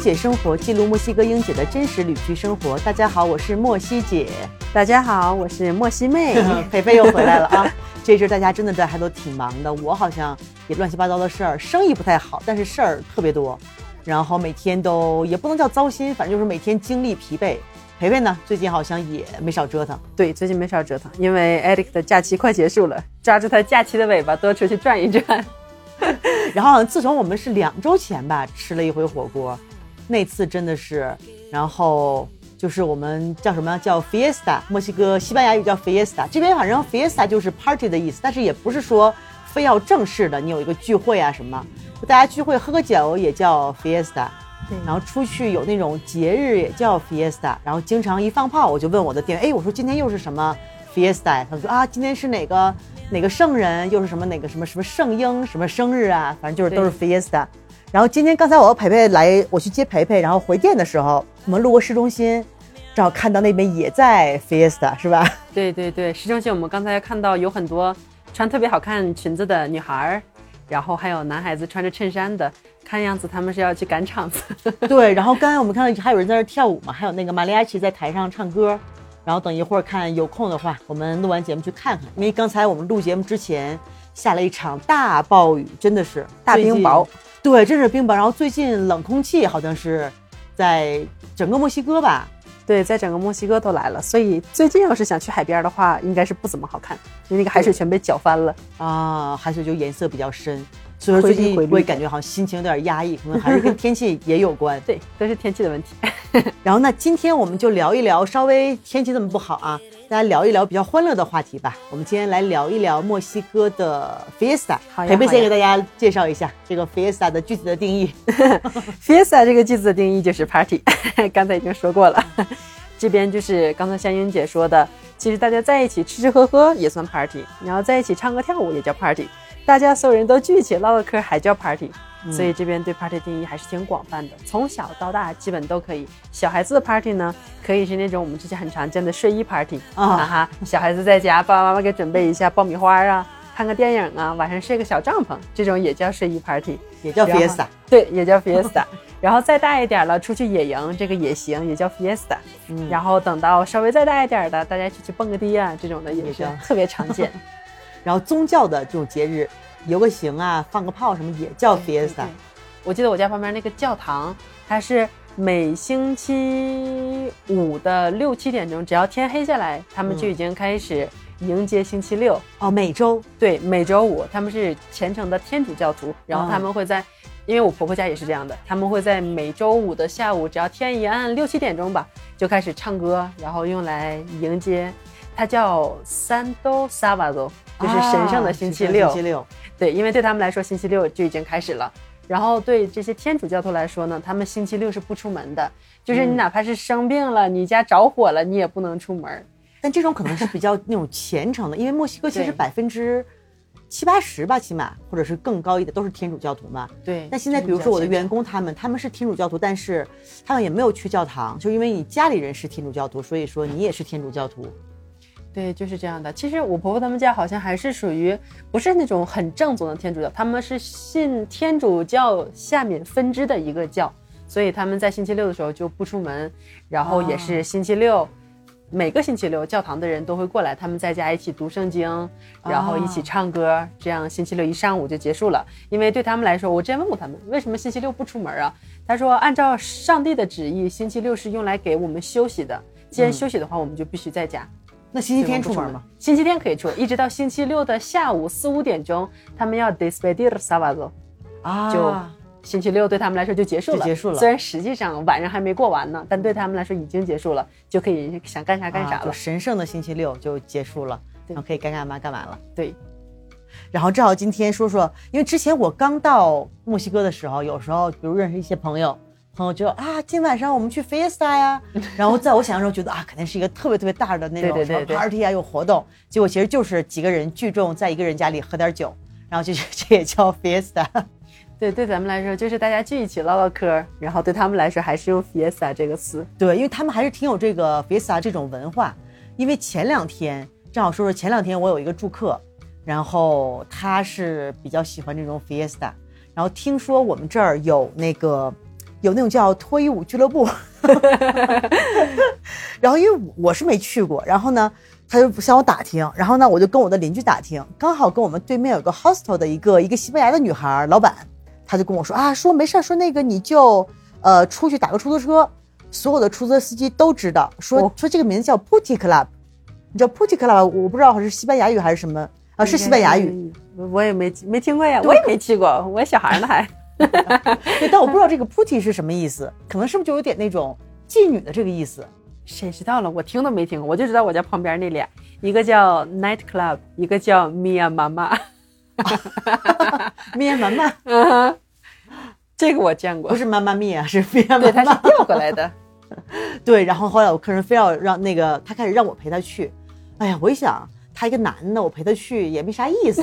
姐生活，记录墨西哥英姐的真实旅居生活。大家好，我是墨西姐。大家好，我是莫西妹。培培又回来了啊！这阵大家真的在还都挺忙的，我好像也乱七八糟的事儿，生意不太好，但是事儿特别多，然后每天都也不能叫糟心，反正就是每天精力疲惫。培培呢，最近好像也没少折腾。对，最近没少折腾，因为 Eric 的假期快结束了，抓住他假期的尾巴，多出去转一转。然后自从我们是两周前吧吃了一回火锅，那次真的是，然后就是我们叫什么叫 fiesta，墨西哥西班牙语叫 fiesta，这边反正 fiesta 就是 party 的意思，但是也不是说非要正式的，你有一个聚会啊什么，大家聚会喝个酒也叫 fiesta。然后出去有那种节日也叫 fiesta，然后经常一放炮，我就问我的店员，哎，我说今天又是什么 fiesta？他说啊，今天是哪个哪个圣人，又是什么哪个什么什么圣婴什么生日啊，反正就是都是 fiesta。然后今天刚才我和培培来，我去接培培，然后回店的时候，我们路过市中心，正好看到那边也在 fiesta，是吧？对对对，市中心我们刚才看到有很多穿特别好看裙子的女孩儿，然后还有男孩子穿着衬衫的。看样子他们是要去赶场子，对。然后刚才我们看到还有人在那跳舞嘛，还有那个玛利亚奇在台上唱歌。然后等一会儿看有空的话，我们录完节目去看看。因为刚才我们录节目之前下了一场大暴雨，真的是大冰雹。对，真是冰雹。然后最近冷空气好像是在整个墨西哥吧？对，在整个墨西哥都来了。所以最近要是想去海边的话，应该是不怎么好看，因为那个海水全被搅翻了啊，海水就颜色比较深。所以说最近我也感觉好像心情有点压抑，可能还是跟 天气也有关。对，都是天气的问题。然后那今天我们就聊一聊稍微天气这么不好啊，大家聊一聊比较欢乐的话题吧。我们今天来聊一聊墨西哥的 fiesta。好呀，培培先给大家介绍一下这个 fiesta 的具体的定义。fiesta 这个句子的定义就是 party，刚才已经说过了。这边就是刚才香英姐说的，其实大家在一起吃吃喝喝也算 party，然后在一起唱歌跳舞也叫 party。大家所有人都聚一起唠唠嗑，还叫 party，所以这边对 party 定义还是挺广泛的，从小到大基本都可以。小孩子的 party 呢，可以是那种我们之前很常见的睡衣 party 啊哈，小孩子在家，爸爸妈妈给准备一下爆米花啊，看个电影啊，晚上睡个小帐篷，这种也叫睡衣 party，也叫 fiesta，对，也叫 fiesta。然后再大一点了，出去野营，这个也行，也叫 fiesta。嗯，然后等到稍微再大一点的，大家一起去蹦个迪啊，这种的也是 特别常见。然后宗教的这种节日，游个行啊，放个炮什么也叫 fiesta。我记得我家旁边那个教堂，它是每星期五的六七点钟，只要天黑下来，他们就已经开始迎接星期六。哦，每周对，每周五他们是虔诚的天主教徒，然后他们会在，因为我婆婆家也是这样的，他们会在每周五的下午，只要天一暗六七点钟吧，就开始唱歌，然后用来迎接。它叫 Santo Sábado，就是神圣的星期六。星期六，对，因为对他们来说，星期六就已经开始了。然后对这些天主教徒来说呢，他们星期六是不出门的，就是你哪怕是生病了，你家着火了，你也不能出门。但这种可能是比较那种虔诚的，因为墨西哥其实百分之七八十吧，起码或者是更高一点都是天主教徒嘛。对。那现在比如说我的员工他们，他们是天主教徒，但是他们也没有去教堂，就因为你家里人是天主教徒，所以说你也是天主教徒。对，就是这样的。其实我婆婆他们家好像还是属于不是那种很正宗的天主教，他们是信天主教下面分支的一个教，所以他们在星期六的时候就不出门，然后也是星期六，每个星期六教堂的人都会过来，他们在家一起读圣经，然后一起唱歌，这样星期六一上午就结束了。因为对他们来说，我之前问过他们为什么星期六不出门啊？他说按照上帝的旨意，星期六是用来给我们休息的，既然休息的话，我们就必须在家。那星期天出门吗？星期天可以出，一直到星期六的下午四五点钟，他们要 despedir sábado，啊，就星期六对他们来说就结束了。结束了。虽然实际上晚上还没过完呢，但对他们来说已经结束了，就可以想干啥干啥了。神圣的星期六就结束了，然后可以该干嘛干嘛了。对。然后正好今天说说，因为之前我刚到墨西哥的时候，有时候比如认识一些朋友。朋友就啊，今晚上我们去 fiesta 呀，然后在我想象中觉得啊，肯定是一个特别特别大的那种什么 party 啊，有活动。结果其实就是几个人聚众在一个人家里喝点酒，然后就这也叫 fiesta。对，对咱们来说就是大家聚一起唠唠嗑，然后对他们来说还是用 fiesta 这个词。对，因为他们还是挺有这个 fiesta 这种文化。因为前两天正好说说前两天我有一个住客，然后他是比较喜欢这种 fiesta，然后听说我们这儿有那个。有那种叫脱衣舞俱乐部，然后因为我是没去过，然后呢，他就向我打听，然后呢，我就跟我的邻居打听，刚好跟我们对面有个 hostel 的一个一个西班牙的女孩老板，他就跟我说啊，说没事儿，说那个你就呃出去打个出租车，所有的出租车司机都知道，说、哦。说这个名字叫 Putti Club，你知道 Putti Club，我不知道是西班牙语还是什么啊，是西班牙语。，我也没没听过呀，我也没去过，我小孩呢还。对，但我不知道这个 Putti 是什么意思，可能是不是就有点那种妓女的这个意思？谁知道了？我听都没听过，我就知道我家旁边那俩，一个叫 Night Club，一个叫 Mia 妈妈。Mia 妈妈 嗯哼，这个我见过不，是妈妈 Mia，，是咪呀对，妈妈。它是调过来的。对，然后后来我客人非要让那个他开始让我陪他去，哎呀，我一想他一个男的，我陪他去也没啥意思。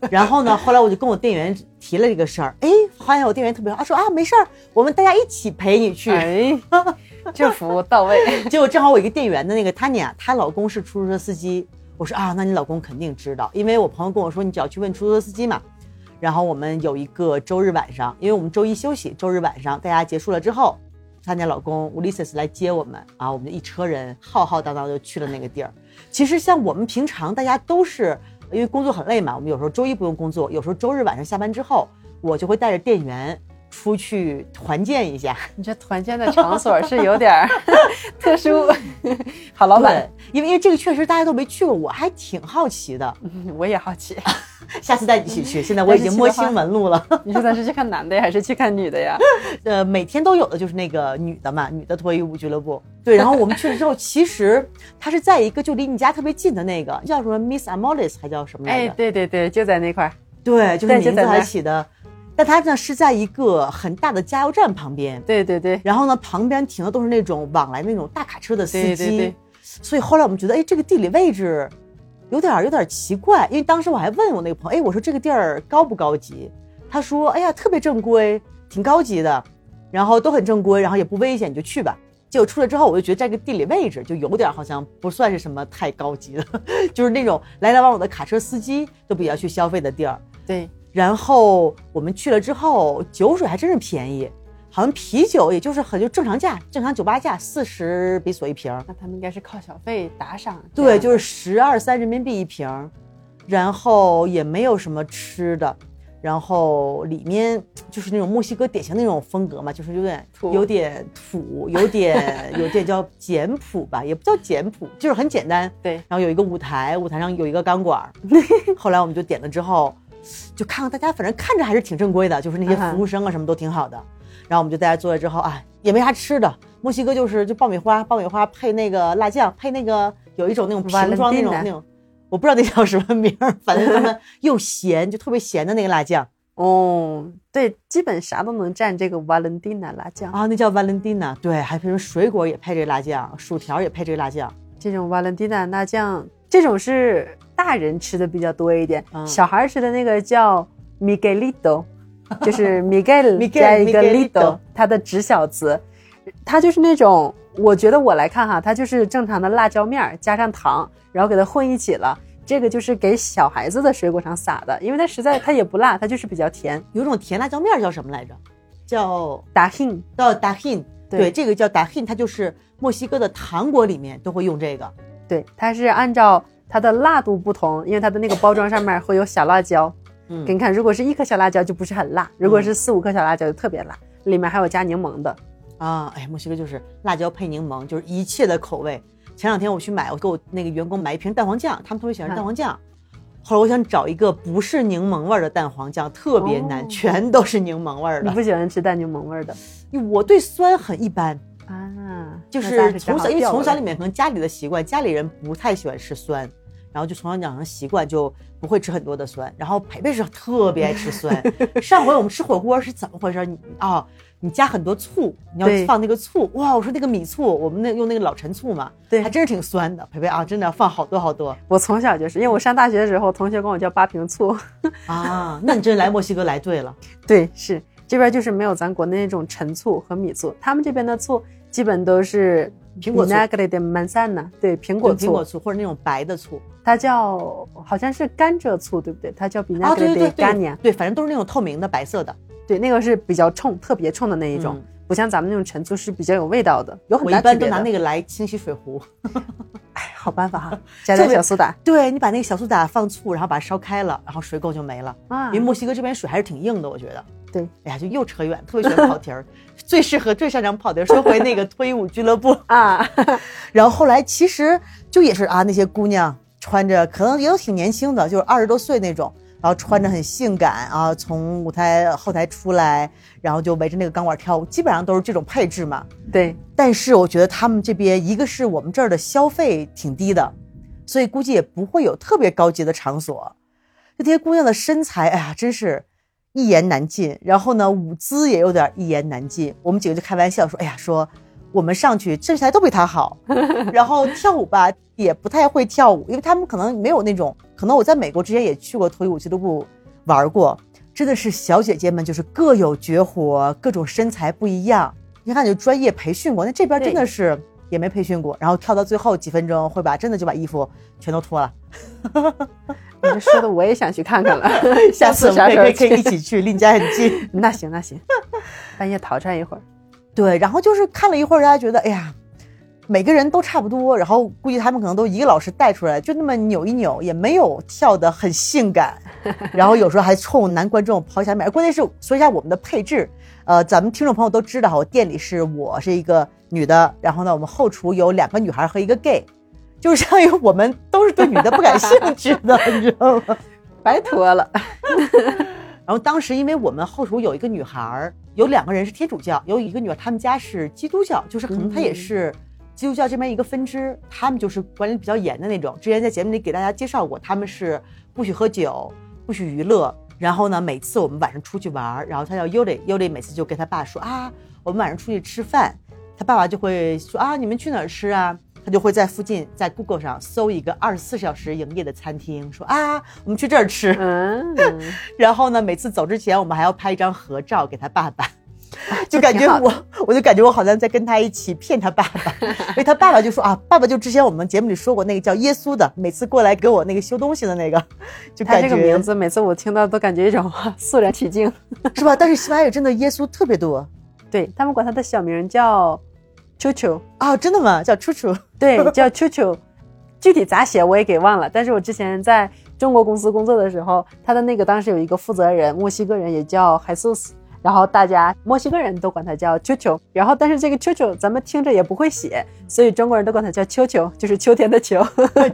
然后呢，后来我就跟我店员提了这个事儿，哎，发现我店员特别好，他说啊没事儿，我们大家一起陪你去。哎，这服务到位。结果正好我一个店员的那个 Tanya，她老公是出租车司机。我说啊，那你老公肯定知道，因为我朋友跟我说，你只要去问出租车司机嘛。然后我们有一个周日晚上，因为我们周一休息，周日晚上大家结束了之后，Tanya 老公 Ulysses 来接我们啊，我们就一车人浩浩荡荡就去了那个地儿。其实像我们平常大家都是因为工作很累嘛，我们有时候周一不用工作，有时候周日晚上下班之后，我就会带着店员出去团建一下。你这团建的场所是有点儿 特殊。好老板，因为因为这个确实大家都没去过，我还挺好奇的。嗯 我也好奇，下次带你一起去。现在我已经摸清门路了。你说咱是去看男的呀，还是去看女的呀？呃，每天都有的就是那个女的嘛，女的脱衣舞俱乐部。对，然后我们去了之后，其实它是在一个就离你家特别近的那个，叫什么 Miss Amolis 还叫什么来哎，着？对对对，就在那块儿。对，就是名字还对就在那儿起的。但它呢是在一个很大的加油站旁边，对对对，然后呢旁边停的都是那种往来那种大卡车的司机。对对对所以后来我们觉得，哎，这个地理位置有点儿有点儿奇怪，因为当时我还问我那个朋友，哎，我说这个地儿高不高级？他说，哎呀，特别正规，挺高级的，然后都很正规，然后也不危险，你就去吧。结果出来之后，我就觉得这个地理位置就有点儿好像不算是什么太高级的，就是那种来来往往的卡车司机都比较去消费的地儿。对，然后我们去了之后，酒水还真是便宜，好像啤酒也就是很就正常价，正常酒吧价四十比索一瓶。那他们应该是靠小费打赏。对，就是十二三人民币一瓶，然后也没有什么吃的，然后里面就是那种墨西哥典型那种风格嘛，就是有点有点土，有点 有点叫简朴吧，也不叫简朴，就是很简单。对，然后有一个舞台，舞台上有一个钢管儿，后来我们就点了之后，就看看大家，反正看着还是挺正规的，就是那些服务生啊什么都挺好的。然后我们就在家坐下之后啊，也没啥吃的。墨西哥就是就爆米花，爆米花配那个辣酱，配那个有一种那种瓶装那种那种，我不知道那叫什么名儿，反正他们又咸，就特别咸的那个辣酱哦，对，基本啥都能蘸这个 Valentina 辣酱。啊，那叫 Valentina。对，还配什么水果也配这个辣酱，薯条也配这个辣酱。这种 Valentina 辣酱，这种是大人吃的比较多一点，嗯小孩吃的那个叫 Miguelito，就是 Miguel 加一个 Lito，它的直小词，它就是那种，我觉得我来看哈，它就是正常的辣椒面儿加上糖，然后给它混一起了。这个就是给小孩子的水果上撒的，因为它实在它也不辣，它就是比较甜。有种甜辣椒面儿叫什么来着？叫打 hin，叫 dahin。对对，这个叫 dahin，它就是墨西哥的糖果里面都会用这个。对，它是按照它的辣度不同，因为它的那个包装上面会有小辣椒。嗯给你看，如果是一颗小辣椒就不是很辣，如果是四五颗小辣椒就特别辣，里面还有加柠檬的。啊，哎，墨西哥就是辣椒配柠檬，就是一切的口味。前两天我去买，我给我那个员工买一瓶蛋黄酱，他们特别喜欢吃蛋黄酱。后来我想找一个不是柠檬味儿的蛋黄酱，特别难，哦全都是柠檬味儿的。你不喜欢吃带柠檬味儿的我对酸很一般，啊？就是从小因为从小里面可能家里的习惯，家里人不太喜欢吃酸，然后就从小养成习惯，就不会吃很多的酸。然后培培是特别爱吃酸。上回我们吃火锅是怎么回事？你啊、你加很多醋，你要放那个醋，哇！我说那个米醋，我们那用那个老陈醋嘛，对还真是挺酸的。培培啊，真的要放好多好多我从小就是，因为我上大学的时候，同学管我叫八瓶醋。啊！那你真来墨西哥来对了。对，是这边就是没有咱国内那种陈醋和米醋，他们这边的醋基本都是苹果醋 de manzana，对，苹果醋，苹果醋或者那种白的醋它叫好像是甘蔗醋，对不对？它叫啊，vinagre 对对 de 对 caña，对，对，反正都是那种透明的白色的对，那个是比较冲，特别冲的那一种。嗯不像咱们那种陈醋是比较有味道的，有很我一般都。拿那个来清洗水壶。哎，好办法哈，加点小苏打对你把那个小苏打放醋，然后把它烧开了，然后水垢就没了。啊因为墨西哥这边水还是挺硬的，我觉得。对，哎呀，就又扯远，特别喜欢跑题儿，最适合最擅长跑的。说回那个脱衣舞俱乐部，啊，然后后来其实就也是啊，那些姑娘穿着可能也都挺年轻的，就是二十多岁那种，然后穿着很性感啊，从舞台后台出来，然后就围着那个钢管跳舞，基本上都是这种配置嘛。对，但是我觉得他们这边一个是我们这儿的消费挺低的，所以估计也不会有特别高级的场所。这些姑娘的身材，哎呀，真是一言难尽。然后呢，舞姿也有点一言难尽。我们几个就开玩笑说，哎呀，说我们上去身材都比她好，然后跳舞吧也不太会跳舞，因为他们可能没有那种，可能我在美国之前也去过脱衣舞俱乐部玩过，真的是小姐姐们就是各有绝活，各种身材不一样。你看，就专业培训过，那这边真的是也没培训过，然后跳到最后几分钟会把真的就把衣服全都脱了。你这说的我也想去看看了，下次我们啥时候可以一？起去，离你家很近。那行那行，半夜逃窜一会儿。对，然后就是看了一会儿，大家觉得，哎呀，每个人都差不多，然后估计他们可能都一个老师带出来，就那么扭一扭，也没有跳得很性感，然后有时候还冲男观众抛下面。关键是说一下我们的配置，呃，咱们听众朋友都知道，我店里是我是一个女的，然后呢，我们后厨有两个女孩和一个 gay，就是相当于我们都是对女的不感兴趣的，你知道吗？白脱了，然后当时因为我们后厨有一个女孩儿，有两个人是天主教，有一个女孩他们家是基督教，就是可能她也是基督教这边一个分支，他们就是管理比较严的那种。之前在节目里给大家介绍过，他们是不许喝酒，不许娱乐。然后呢，每次我们晚上出去玩儿，然后他叫 Yuli，Yuli 每次就跟他爸说啊，我们晚上出去吃饭，他爸爸就会说啊，你们去哪儿吃啊？他就会在附近在 Google 上搜一个二十四小时营业的餐厅，说啊，我们去这儿吃。嗯，然后呢，每次走之前，我们还要拍一张合照给他爸爸，就感觉我，我就感觉我好像在跟他一起骗他爸爸，因为他爸爸就说啊，爸爸就之前我们节目里说过那个叫耶稣的，每次过来给我那个修东西的那个，就他感觉这个名字每次我听到都感觉一种肃然起敬。是吧？但是西班牙语真的耶稣特别多对他们管他的小名叫秋秋，啊，真的吗？叫秋秋对，叫秋秋。具体咋写我也给忘了，但是我之前在中国公司工作的时候，他的那个当时有一个负责人，墨西哥人也叫 Jesus，然后大家墨西哥人都管它叫秋秋，然后但是这个秋秋咱们听着也不会写，所以中国人都管它叫秋秋，就是秋天的秋，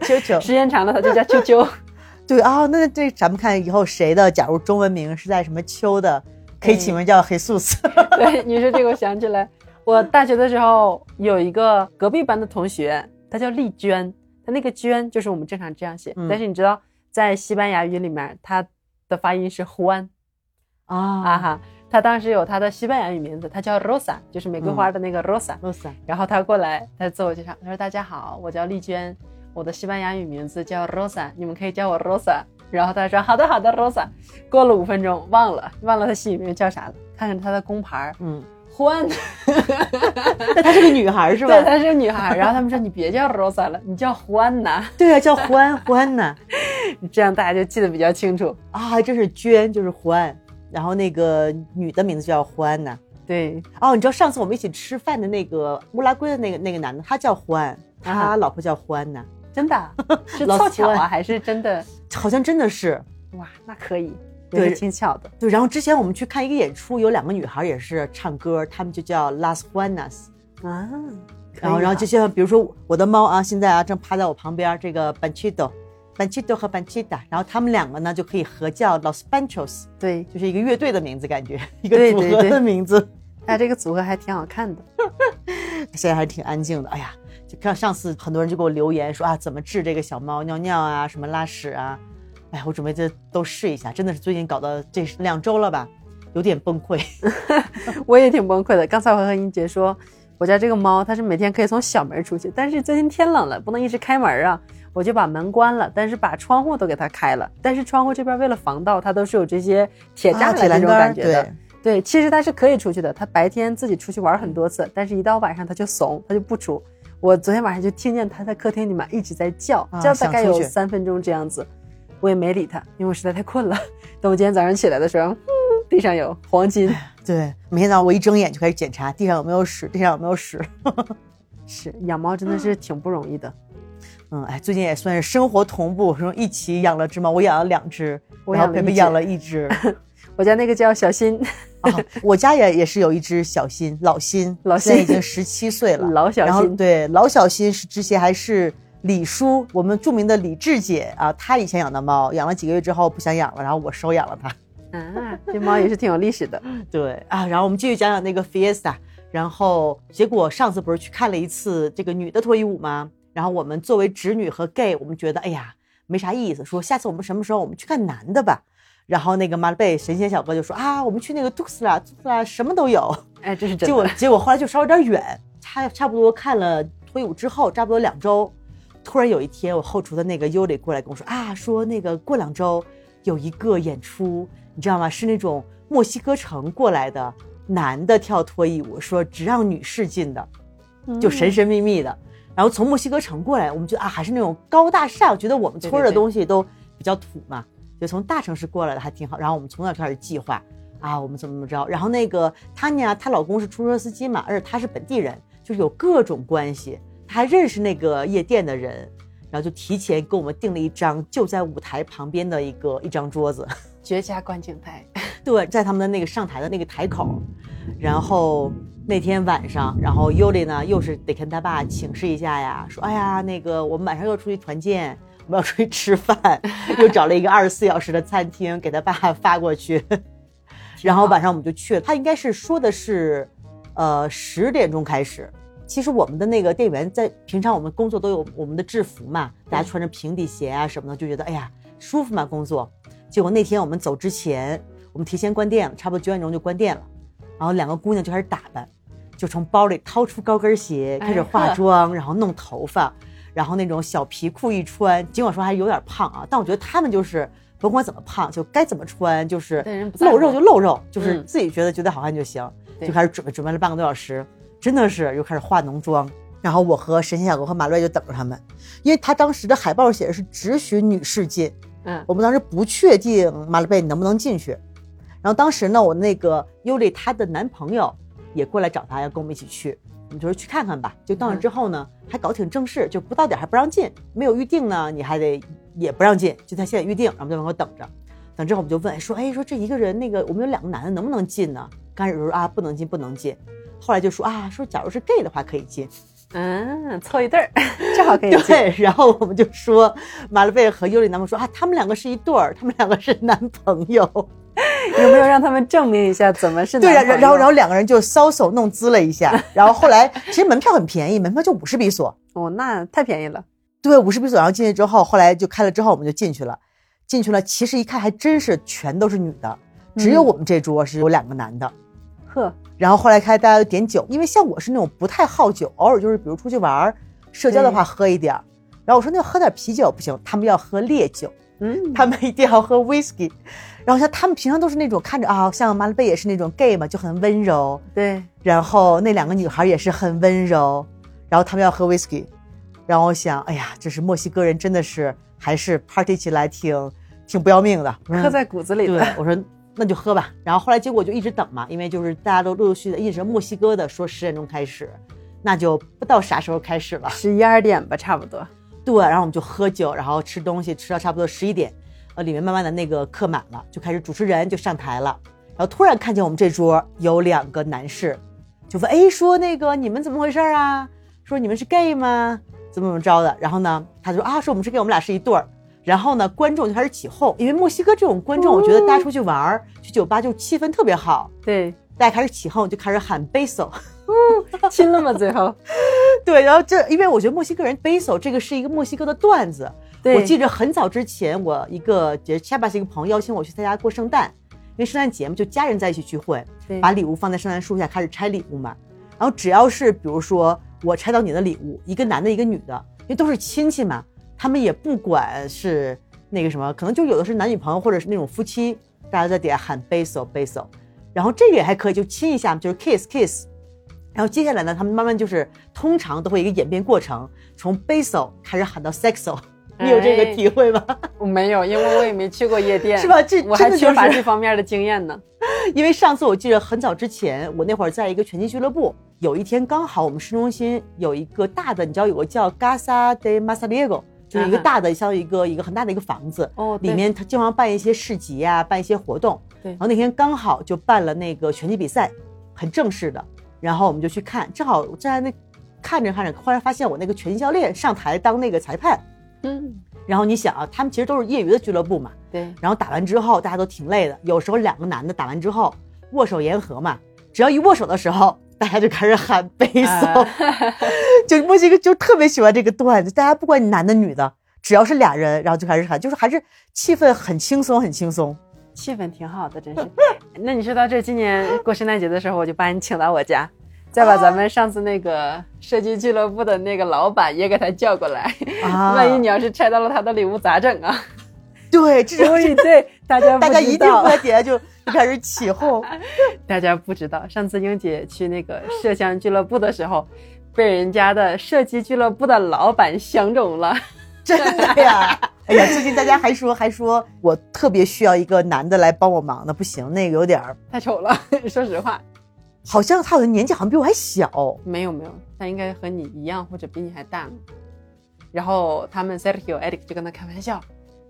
秋秋。时间长了它就叫秋秋。对啊，那这咱们看以后谁的，假如中文名是在什么秋的，可以起名叫黑素斯。对，你说这个我想起来，我大学的时候有一个隔壁班的同学，他叫丽娟，他那个娟就是我们正常这样写，嗯。但是你知道在西班牙语里面，他的发音是 Juan 啊。啊，哈，她当时有她的西班牙语名字，她叫 Rosa，就是玫瑰花的那个 Rosa，、Rosa，然后她过来，她自我介绍，她说大家好，我叫丽娟，我的西班牙语名字叫 Rosa，你们可以叫我 Rosa。然后她说好的好的 Rosa，过了五分钟忘了忘了她西语名叫啥了，看看她的工牌儿嗯，Juan。那她是个女孩是吧？对，她是个女孩。然后他们说你别叫 Rosa 了，你叫欢呐，对啊，叫欢欢呢。这样大家就记得比较清楚。啊，这是娟，就是欢，然后那个女的名字叫欢呢。对，哦，你知道上次我们一起吃饭的那个乌拉圭的那个那个男的，他叫欢，他老婆叫欢呢，真的啊 是凑巧啊，还是真的？好像真的是。哇，那可以，对也是挺巧的。对，然后之前我们去看一个演出，有两个女孩也是唱歌，她们就叫 Las Juanas。啊，然后，然后就像比如说我的猫啊，现在啊正趴在我旁边，这个 Banchito。Banchito 和 Banchita，然后他们两个呢就可以合叫 Los Panchos，对，就是一个乐队的名字，感觉 一个组合的名字。那这个组合还挺好看的。现在还挺安静的。哎呀，就看上次很多人就给我留言说啊，怎么治这个小猫尿尿啊，什么拉屎啊？哎呀，我准备这都试一下，真的是最近搞到这两周了吧，有点崩溃。我也挺崩溃的。刚才我和英杰说，我家这个猫它是每天可以从小门出去，但是最近天冷了，不能一直开门啊，我就把门关了，但是把窗户都给它开了。但是窗户这边为了防盗，它都是有这些铁栅啊栏这种感觉的。对对，其实它是可以出去的，它白天自己出去玩很多次，但是一到晚上它就怂，它就不出。我昨天晚上就听见它在客厅里面一直在叫，啊叫大概有三分钟这样子，我也没理它，因为我实在太困了。等我今天早上起来的时候，嗯，地上有黄金。对，每天早上我一睁眼就开始检查地上有没有屎，地上有没有屎。是养猫真的是挺不容易的。嗯，哎，最近也算是生活同步，说一起养了只猫，我养了两只，我然后养了一只培培养了一只。我家那个叫小新，啊，我家也也是有一只小新，老新，老现在已经十七岁了。老小新。对老小新是之前还是李叔，我们著名的李志姐啊，她以前养的猫，养了几个月之后不想养了，然后我收养了它。啊，这猫也是挺有历史的。对啊，然后我们继续讲讲那个 Fiesta，然后结果上次不是去看了一次这个女的脱衣舞吗？然后我们作为直女和 gay，我们觉得哎呀没啥意思，说下次我们什么时候我们去看男的吧。然后那个马勒贝神仙小哥就说啊，我们去那个杜克斯拉，杜克斯拉什么都有。哎，这是真结果的。结果后来就稍微有点远，差差不多看了脱衣舞之后，差不多两周，突然有一天，我后厨的那个尤里过来跟我说啊，说那个过两周有一个演出，你知道吗？是那种墨西哥城过来的男的跳脱衣舞，说只让女士进的，就神神秘秘的。然后从墨西哥城过来，我们觉得啊，还是那种高大上，觉得我们村儿的东西都比较土嘛，就从大城市过来的还挺好。然后我们从那儿开始计划啊，我们怎么怎么着。然后那个汤尼亚，她老公是出租车司机嘛，而且她是本地人，就是有各种关系，她还认识那个夜店的人，然后就提前给我们订了一张就在舞台旁边的一个一张桌子。绝佳观景台。对，在他们的那个上台的那个台口，然后那天晚上，然后尤里呢又是得跟他爸请示一下呀，说哎呀，那个我们晚上要出去团建，我们要出去吃饭，又找了一个二十四小时的餐厅给他爸发过去，然后晚上我们就去了，他应该是说的是，呃十点钟开始。其实我们的那个店员在平常我们工作都有我们的制服嘛，大家穿着平底鞋啊什么的，就觉得哎呀舒服嘛工作。结果那天我们走之前，我们提前关店了，差不多九点钟就关店了。然后两个姑娘就开始打扮，就从包里掏出高跟鞋，开始化妆，然后弄头发，然后那种小皮裤一穿，尽管说还有点胖啊，但我觉得她们就是甭管怎么胖，就该怎么穿，就是露肉就露肉，就是嗯自己觉得觉得好看就行，对。就开始准备，准备了半个多小时，真的是又开始化浓妆。然后我和神仙小哥和马瑞就等着他们，因为他当时的海报写的是只许女士进，嗯，我们当时不确定马勒贝能不能进去，然后当时呢，我那个尤里她的男朋友也过来找她，要跟我们一起去，我们就说去看看吧。就到那之后呢，还搞挺正式，就不到点还不让进，没有预定呢，你还得也不让进，就他现在预定，然后在门口等着。等之后我们就问说，哎，说这一个人那个我们有两个男的能不能进呢？刚开始说啊不能进不能进，后来就说啊说假如是 gay 的话可以进。嗯，凑一对儿，正好可以进。对，然后我们就说马勒贝和尤里男朋友说啊他们两个是一对儿，他们两个是男朋友。有没有让他们证明一下怎么是对，男朋友然然后然后两个人就搔首弄姿了一下，然后后来其实门票很便宜，门票就五十比索，哦，那太便宜了。对，五十比索，然后进去之后，后来就开了之后我们就进去了，进去了，其实一看还真是全都是女的，只有嗯我们这桌是有两个男的。呵，然后后来开大家就点酒，因为像我是那种不太好酒，偶尔就是比如出去玩儿社交的话喝一点儿。然后我说那喝点啤酒不行，他们要喝烈酒，嗯，他们一定要喝 whisky。然后像他们平常都是那种看着啊，像马勒贝也是那种 gay 嘛，就很温柔。对，然后那两个女孩也是很温柔，然后他们要喝 whisky，然后我想，哎呀，这是墨西哥人，真的是还是 party 起来挺挺不要命的，刻在骨子里对的。，我说那就喝吧。然后后来结果就一直等嘛，因为就是大家都陆陆续续的，一直墨西哥的说十点钟开始，那就不知道啥时候开始了。十一二点吧，差不多。对，然后我们就喝酒，然后吃东西，吃到差不多十一点，呃，里面慢慢的那个客满了，就开始主持人就上台了，然后突然看见我们这桌有两个男士，就问，哎，说那个你们怎么回事啊？说你们是 gay 吗？怎么怎么着的？然后呢，他就说啊，说我们是 gay，我们俩是一对儿。然后呢，观众就开始起哄，因为墨西哥这种观众，我觉得大家出去玩儿、去酒吧就气氛特别好，对，大家开始起哄，就开始喊 basil。亲了吗？最后，对，然后这因为我觉得墨西哥人 basil 这个是一个墨西哥的段子，对我记着很早之前，我一个就是 c h a b a s 一个朋友邀请我去他家过圣诞，因为圣诞节嘛，就家人在一起聚会，对把礼物放在圣诞树下开始拆礼物嘛。然后只要是比如说我拆到你的礼物，一个男的，一个女的，因为都是亲戚嘛，他们也不管是那个什么，可能就有的是男女朋友或者是那种夫妻，大家在底下喊 basil basil，然后这个也还可以，就亲一下，就是 kiss kiss。然后接下来呢，他们慢慢就是通常都会有一个演变过程，从 basil 开始喊到 sexo，你有这个体会吗？我没有，因为我也没去过夜店，是吧这我还缺乏这方面的经验呢。因为上次我记得很早之前，我那会儿在一个拳击俱乐部，有一天刚好我们市中心有一个大的，你知道有个叫 Casa de Masaliego，就是一个大的，像一个一个很大的一个房子，哦里面他经常办一些市集啊，办一些活动。对然后那天刚好就办了那个拳击比赛，很正式的，然后我们就去看，正好站在那看着看着，忽然发现我那个拳击教练上台当那个裁判。嗯，然后你想啊，他们其实都是业余的俱乐部嘛，对，然后打完之后大家都挺累的，有时候两个男的打完之后握手言和嘛，只要一握手的时候，大家就开始喊背诵，啊。就墨西哥就特别喜欢这个段子，大家不管你男的女的，只要是俩人，然后就开始喊，就是还是气氛很轻松，很轻松。气氛挺好的，真是。那你知道这，今年过圣诞节的时候，我就把你请到我家，再把咱们上次那个射击俱乐部的那个老板也给他叫过来。啊 万一你要是拆到了他的礼物咋整啊？对，这所种以对 大家大家一定不在底下就就开始起哄。大家不知道，上次英姐去那个射枪俱乐部的时候，被人家的射击俱乐部的老板相中了。真的呀！哎呀，最近大家还说还说我特别需要一个男的来帮我忙的，不行，那个有点儿，太丑了，说实话，好像他好像年纪好像比我还小。没有没有，他应该和你一样，或者比你还大。然后他们 Sergio Eric 就跟他开玩笑，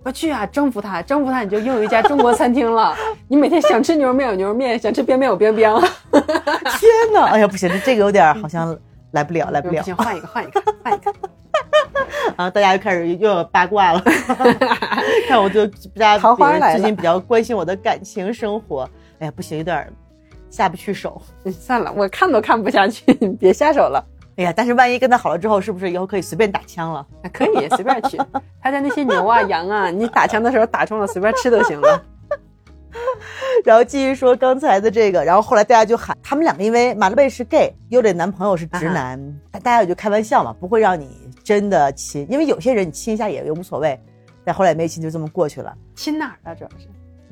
我去啊，征服他，征服他你就拥有一家中国餐厅了。你每天想吃牛肉面有牛肉面，想吃边边有边边。天哪！哎呀，不行，这这个有点好像来不了，来不了不行，换一个，换一个，换一个。啊！大家又开始又有八卦了，看我就大家桃花来了最近比较关心我的感情生活。哎呀，不行，有点儿下不去手。嗯 算了，我看都看不下去，你 别下手了。哎呀，但是万一跟他好了之后，是不是以后可以随便打枪了？啊可以随便去，他家那些牛啊羊啊，你打枪的时候打中了，随便吃都行了。然后继续说刚才的这个，然后后来大家就喊他们两个，因为马勒贝是 gay，优蕾男朋友是直男，大大家也就开玩笑嘛，不会让你真的亲，因为有些人你亲一下也也无所谓。但后来也没亲，就这么过去了。亲哪儿啊？主要是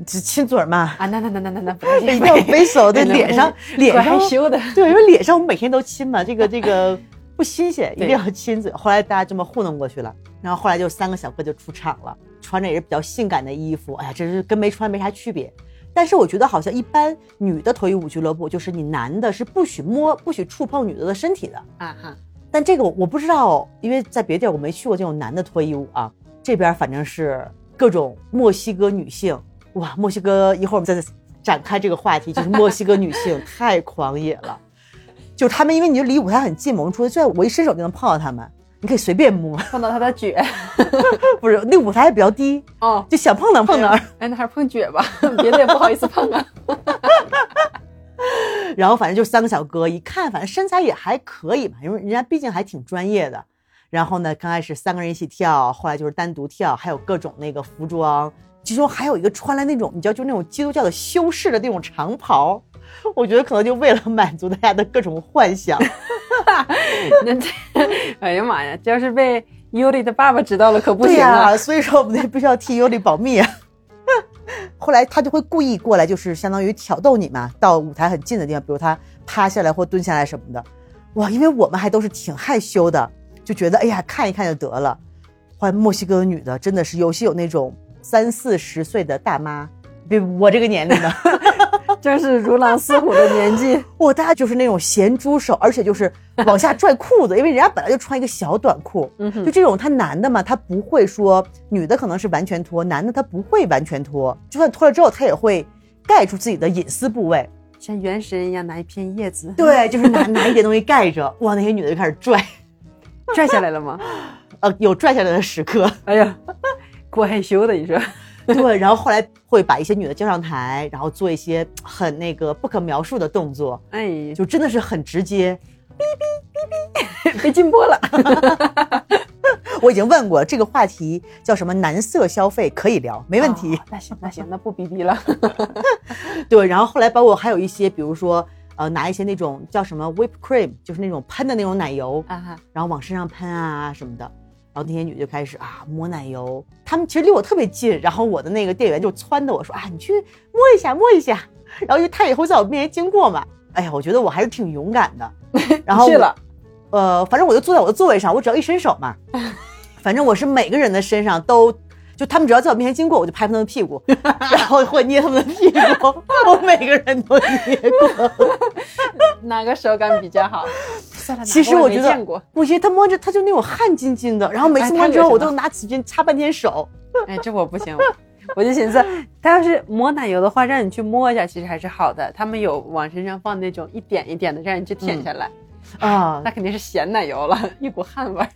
只亲嘴儿嘛，啊，那那那那那那一定 要背手，对脸上脸上害羞的。对，因为脸上我们每天都亲嘛，这个这个 不新鲜，一定要亲嘴。后来大家这么糊弄过去了，然后后来就三个小哥就出场了，穿着也是比较性感的衣服，哎呀，这是跟没穿没啥区别。但是我觉得好像一般女的脱衣舞俱乐部，就是你男的是不许摸、不许触碰女的的身体的。啊哈，但这个我我不知道，因为在别地儿我没去过这种男的脱衣舞啊。这边反正是各种墨西哥女性，哇，墨西哥一会儿我们再展开这个话题，就是墨西哥女性 太狂野了。就是他们，因为你就离舞台很近嘛，我们出去，就我一伸手就能碰到他们，你可以随便摸，碰到他的脚。不是那舞台还比较低，哦，就想碰哪碰哪儿。哎，那还是碰脚吧，别的也不好意思碰啊。然后反正就三个小哥，一看反正身材也还可以嘛，因为人家毕竟还挺专业的。然后呢，刚开始三个人一起跳，后来就是单独跳，还有各种那个服装，其中还有一个穿了那种你知道就那种基督教的修士的那种长袍，我觉得可能就为了满足大家的各种幻想。那这，哎呀妈呀，这要是被尤里的爸爸知道了，可不行啊！呀、所以说我们得必须要替尤里保密啊。后来他就会故意过来，就是相当于挑逗你嘛，到舞台很近的地方，比如他趴下来或蹲下来什么的。哇，因为我们还都是挺害羞的，就觉得哎呀看一看就得了。后来墨西哥女的真的是有些有那种三四十岁的大妈，比我这个年龄的，真是如狼似虎的年纪。哇，大家就是那种咸猪手，而且就是往下拽裤子，因为人家本来就穿一个小短裤，就这种他男的嘛，他不会说女的可能是完全脱，男的他不会完全脱，就算脱了之后，他也会盖住自己的隐私部位，像原神一样拿一片叶子，对，就是拿 拿一点东西盖着，哇，那些女的就开始拽，拽下来了吗？呃，有拽下来的时刻，哎呀，够害羞的，你说？对，然后后来会把一些女的叫上台，然后做一些很那个不可描述的动作，哎，就真的是很直接。哔哔哔哔被禁播了。我已经问过这个话题叫什么男色消费可以聊，没问题。哦那行那行，那不哔哔了。对，然后后来包括还有一些，比如说呃拿一些那种叫什么 whip cream，就是那种喷的那种奶油，啊哈，然后往身上喷啊什么的。然后那些女的就开始啊抹奶油，她们其实离我特别近，然后我的那个店员就撺掇我说啊你去摸一下摸一下，然后因为她也会在我面前经过嘛，哎呀我觉得我还是挺勇敢的，然后我去了，呃反正我就坐在我的座位上，我只要一伸手嘛，反正我是每个人的身上都就他们只要在我面前经过，我就拍他们的屁股，然后或捏他们的屁股，我每个人都捏过。哪个手感比较好？其实我觉得不行，他摸着他就那种汗津津的，然后每次哎摸完之后，我都拿纸巾擦半天手。哎，这我不行，我就寻思，他要是抹奶油的话，让你去摸一下，其实还是好的。他们有往身上放那种一点一点的，让你去舔下来，啊那，肯定是咸奶油了，一股汗味儿。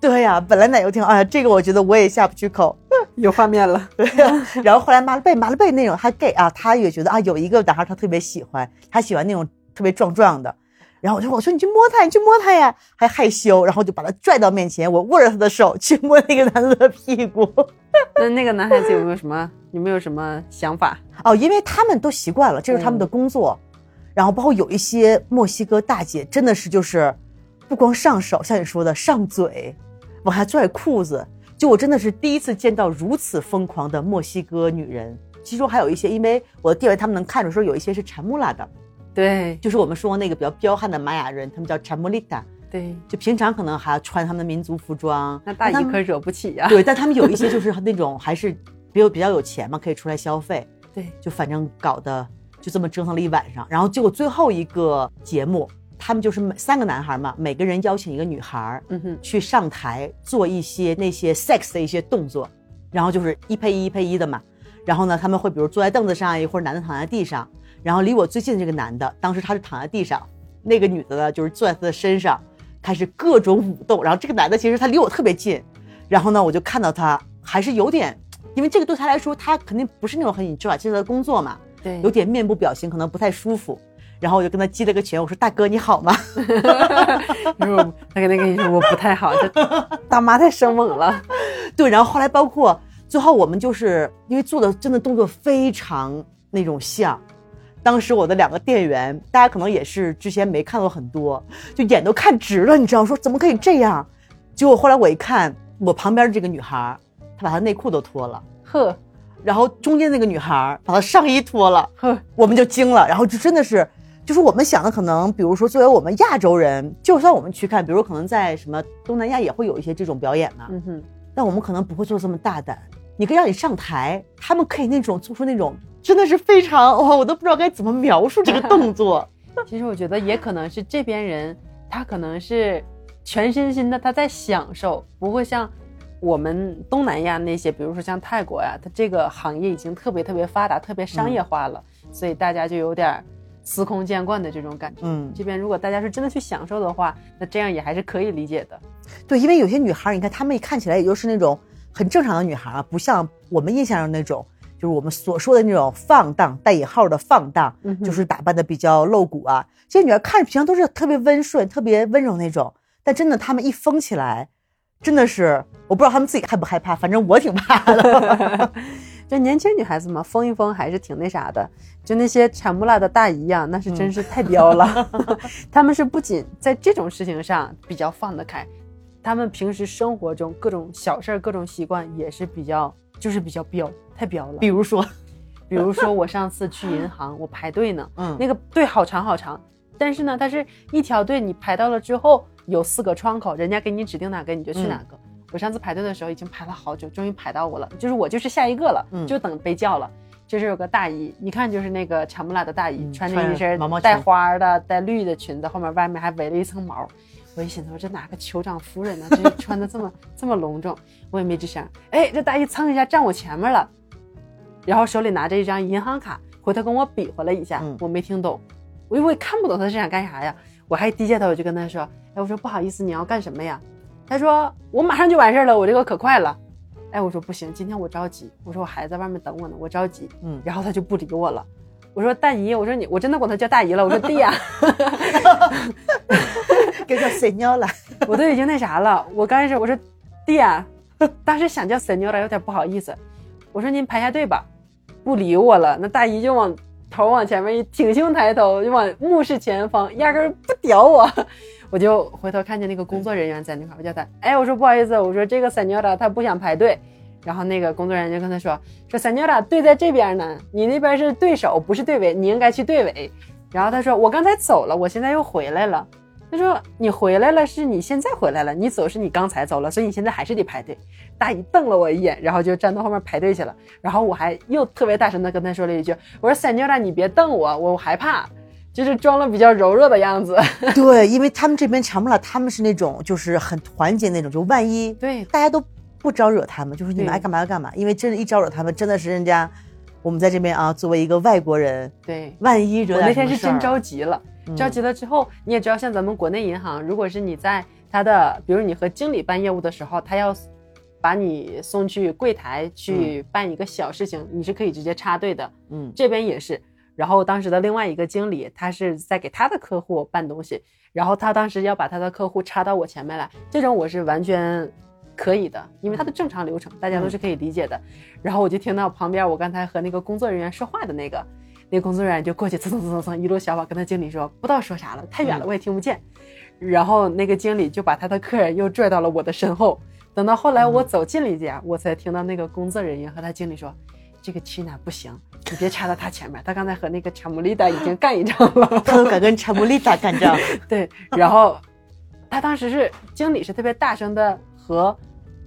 对呀、本来奶油挺好，哎，这个我觉得我也下不去口。有画面了，对呀、然后后来马勒贝，马勒贝那种还 gay 啊，他也觉得啊，有一个男孩他特别喜欢，他喜欢那种特别壮壮的。然后我就说我说你去摸他，你去摸他呀，还害羞，然后就把他拽到面前，我握着他的手去摸那个男的的屁股。那那个男孩子有没有什么有没有什么想法？哦，因为他们都习惯了，这是他们的工作。然后包括有一些墨西哥大姐，真的是就是不光上手，像你说的上嘴，往下拽裤子。就我真的是第一次见到如此疯狂的墨西哥女人，其中还有一些，因为我的店员他们能看出说有一些是产穆拉的，对。就是我们说那个比较彪悍的玛雅人，他们叫产穆利达，对，就平常可能还要穿他们的民族服装。那大姨可惹不起呀、对，但他们有一些就是那种还是比较比较有钱嘛，可以出来消费。对，就反正搞得就这么折腾了一晚上，然后结果最后一个节目，他们就是每三个男孩嘛，每个人邀请一个女孩嗯哼，去上台做一些那些 sex 的一些动作，然后就是一配一一配一的嘛。然后呢，他们会比如坐在凳子上，一会儿男的躺在地上，然后离我最近的这个男的，当时他是躺在地上，那个女的呢就是坐在他的身上，开始各种舞动。然后这个男的其实他离我特别近，然后呢，我就看到他还是有点，因为这个对他来说，他肯定不是那种很 enjoy，这是他的工作嘛，对，有点面部表情可能不太舒服。然后我就跟他击了个拳，我说：“大哥你好吗 他说他肯定跟你说我不太好，这 大妈太生猛了。？”对，然后后来包括最后我们就是因为做的真的动作非常那种像，当时我的两个店员，大家可能也是之前没看过很多，就眼都看直了，你知道说怎么可以这样？结果后来我一看，我旁边这个女孩，她把她内裤都脱了，呵然后中间那个女孩把她上衣脱了，呵，我们就惊了，然后就真的是，就是我们想的可能，比如说作为我们亚洲人，就算我们去看，比如可能在什么东南亚也会有一些这种表演呢，嗯哼，但我们可能不会做这么大胆。你可以让你上台，他们可以那种做出那种真的是非常哇，我都不知道该怎么描述这个动作。其实我觉得也可能是这边人，他可能是全身心的他在享受，不会像我们东南亚那些，比如说像泰国呀，它这个行业已经特别特别发达，特别商业化了，所以大家就有点儿司空见惯的这种感觉。嗯，这边如果大家是真的去享受的话，那这样也还是可以理解的。对，因为有些女孩，你看她们看起来也就是那种很正常的女孩啊，不像我们印象中那种，就是我们所说的那种放荡带引号的放荡，嗯就是打扮的比较露骨啊。这些女孩看着平常都是特别温顺、特别温柔那种，但真的她们一疯起来，真的是我不知道她们自己害不害怕，反正我挺怕的。就年轻女孩子嘛，疯一疯还是挺那啥的。就那些产木辣的大姨啊、那是真是太彪了。他们是不仅在这种事情上比较放得开，他们平时生活中各种小事儿、各种习惯也是比较，就是比较彪，太彪了。比如说，比如说我上次去银行，我排队呢，嗯那个队好长好长，但是呢，它是一条队，你排到了之后有四个窗口，人家给你指定哪个你就去哪个。我上次排队的时候已经排了好久，终于排到我了，就是我就是下一个了，嗯就等被叫了。就是有个大姨，一看就是那个产木拉的大姨，嗯穿着一身毛毛带花的、带绿的裙子，后面外面还围了一层毛。我一寻思，我这哪个酋长夫人呢？这穿的这么这么隆重，我也没吱声。哎，这大姨蹭一下站我前面了，然后手里拿着一张银行卡，回头跟我比划了一下，嗯我没听懂，我因为我也看不懂他是想干啥呀，我还低下头我就跟他说，哎，我说不好意思，你要干什么呀？他说我马上就完事儿了，我这个可快了。哎，我说不行，今天我着急，我说我孩子在外面等我呢，我着急。嗯然后他就不理我了。我说大姨，我说你，我真的管他叫大姨了。我说弟呀、给叫谁妞了？我都已经那啥了。我刚开始我说弟呀、当时想叫 senora 有点不好意思。我说您排下队吧，不理我了。那大姨就往头往前面一挺胸抬头，就往目视前方，压根儿不屌我。我就回头看见那个工作人员在那块儿，我叫他，哎，我说不好意思，我说这个 senora 他不想排队。然后那个工作人员就跟他说，说 senora 队在这边呢，你那边是对手，不是队尾，你应该去队尾。然后他说我刚才走了，我现在又回来了。他说你回来了，是你现在回来了，你走是你刚才走了，所以你现在还是得排队。大姨瞪了我一眼，然后就站到后面排队去了。然后我还又特别大声的跟他说了一句：“我说三妞儿，你别瞪我，我害怕。”就是装了比较柔弱的样子。对，因为他们这边强不了，他们是那种就是很团结那种，就万一对大家都不招惹他们，就是你们爱干嘛就干嘛。因为真的，一招惹他们，真的是人家我们在这边啊，作为一个外国人，对，万一惹我那点什么事儿天是真着急了，嗯着急了之后，你也知道，像咱们国内银行，如果是你在他的，比如你和经理办业务的时候，他要把你送去柜台去办一个小事情，你是可以直接插队的。嗯这边也是。然后当时的另外一个经理，他是在给他的客户办东西，然后他当时要把他的客户插到我前面来，这种我是完全可以的，因为他的正常流程大家都是可以理解的。然后我就听到旁边我刚才和那个工作人员说话的那个，那工作人员就过去蹭蹭蹭蹭蹭一路小跑跟他经理说，不知道说啥了，太远了我也听不见。然后那个经理就把他的客人又拽到了我的身后。等到后来我走近了一点，我才听到那个工作人员和他经理说。这个 China 不行，你别插到他前面，他刚才和那个查姆丽达已经干一仗了。他都敢跟查布丽达干仗，对，然后他当时是经理是特别大声的和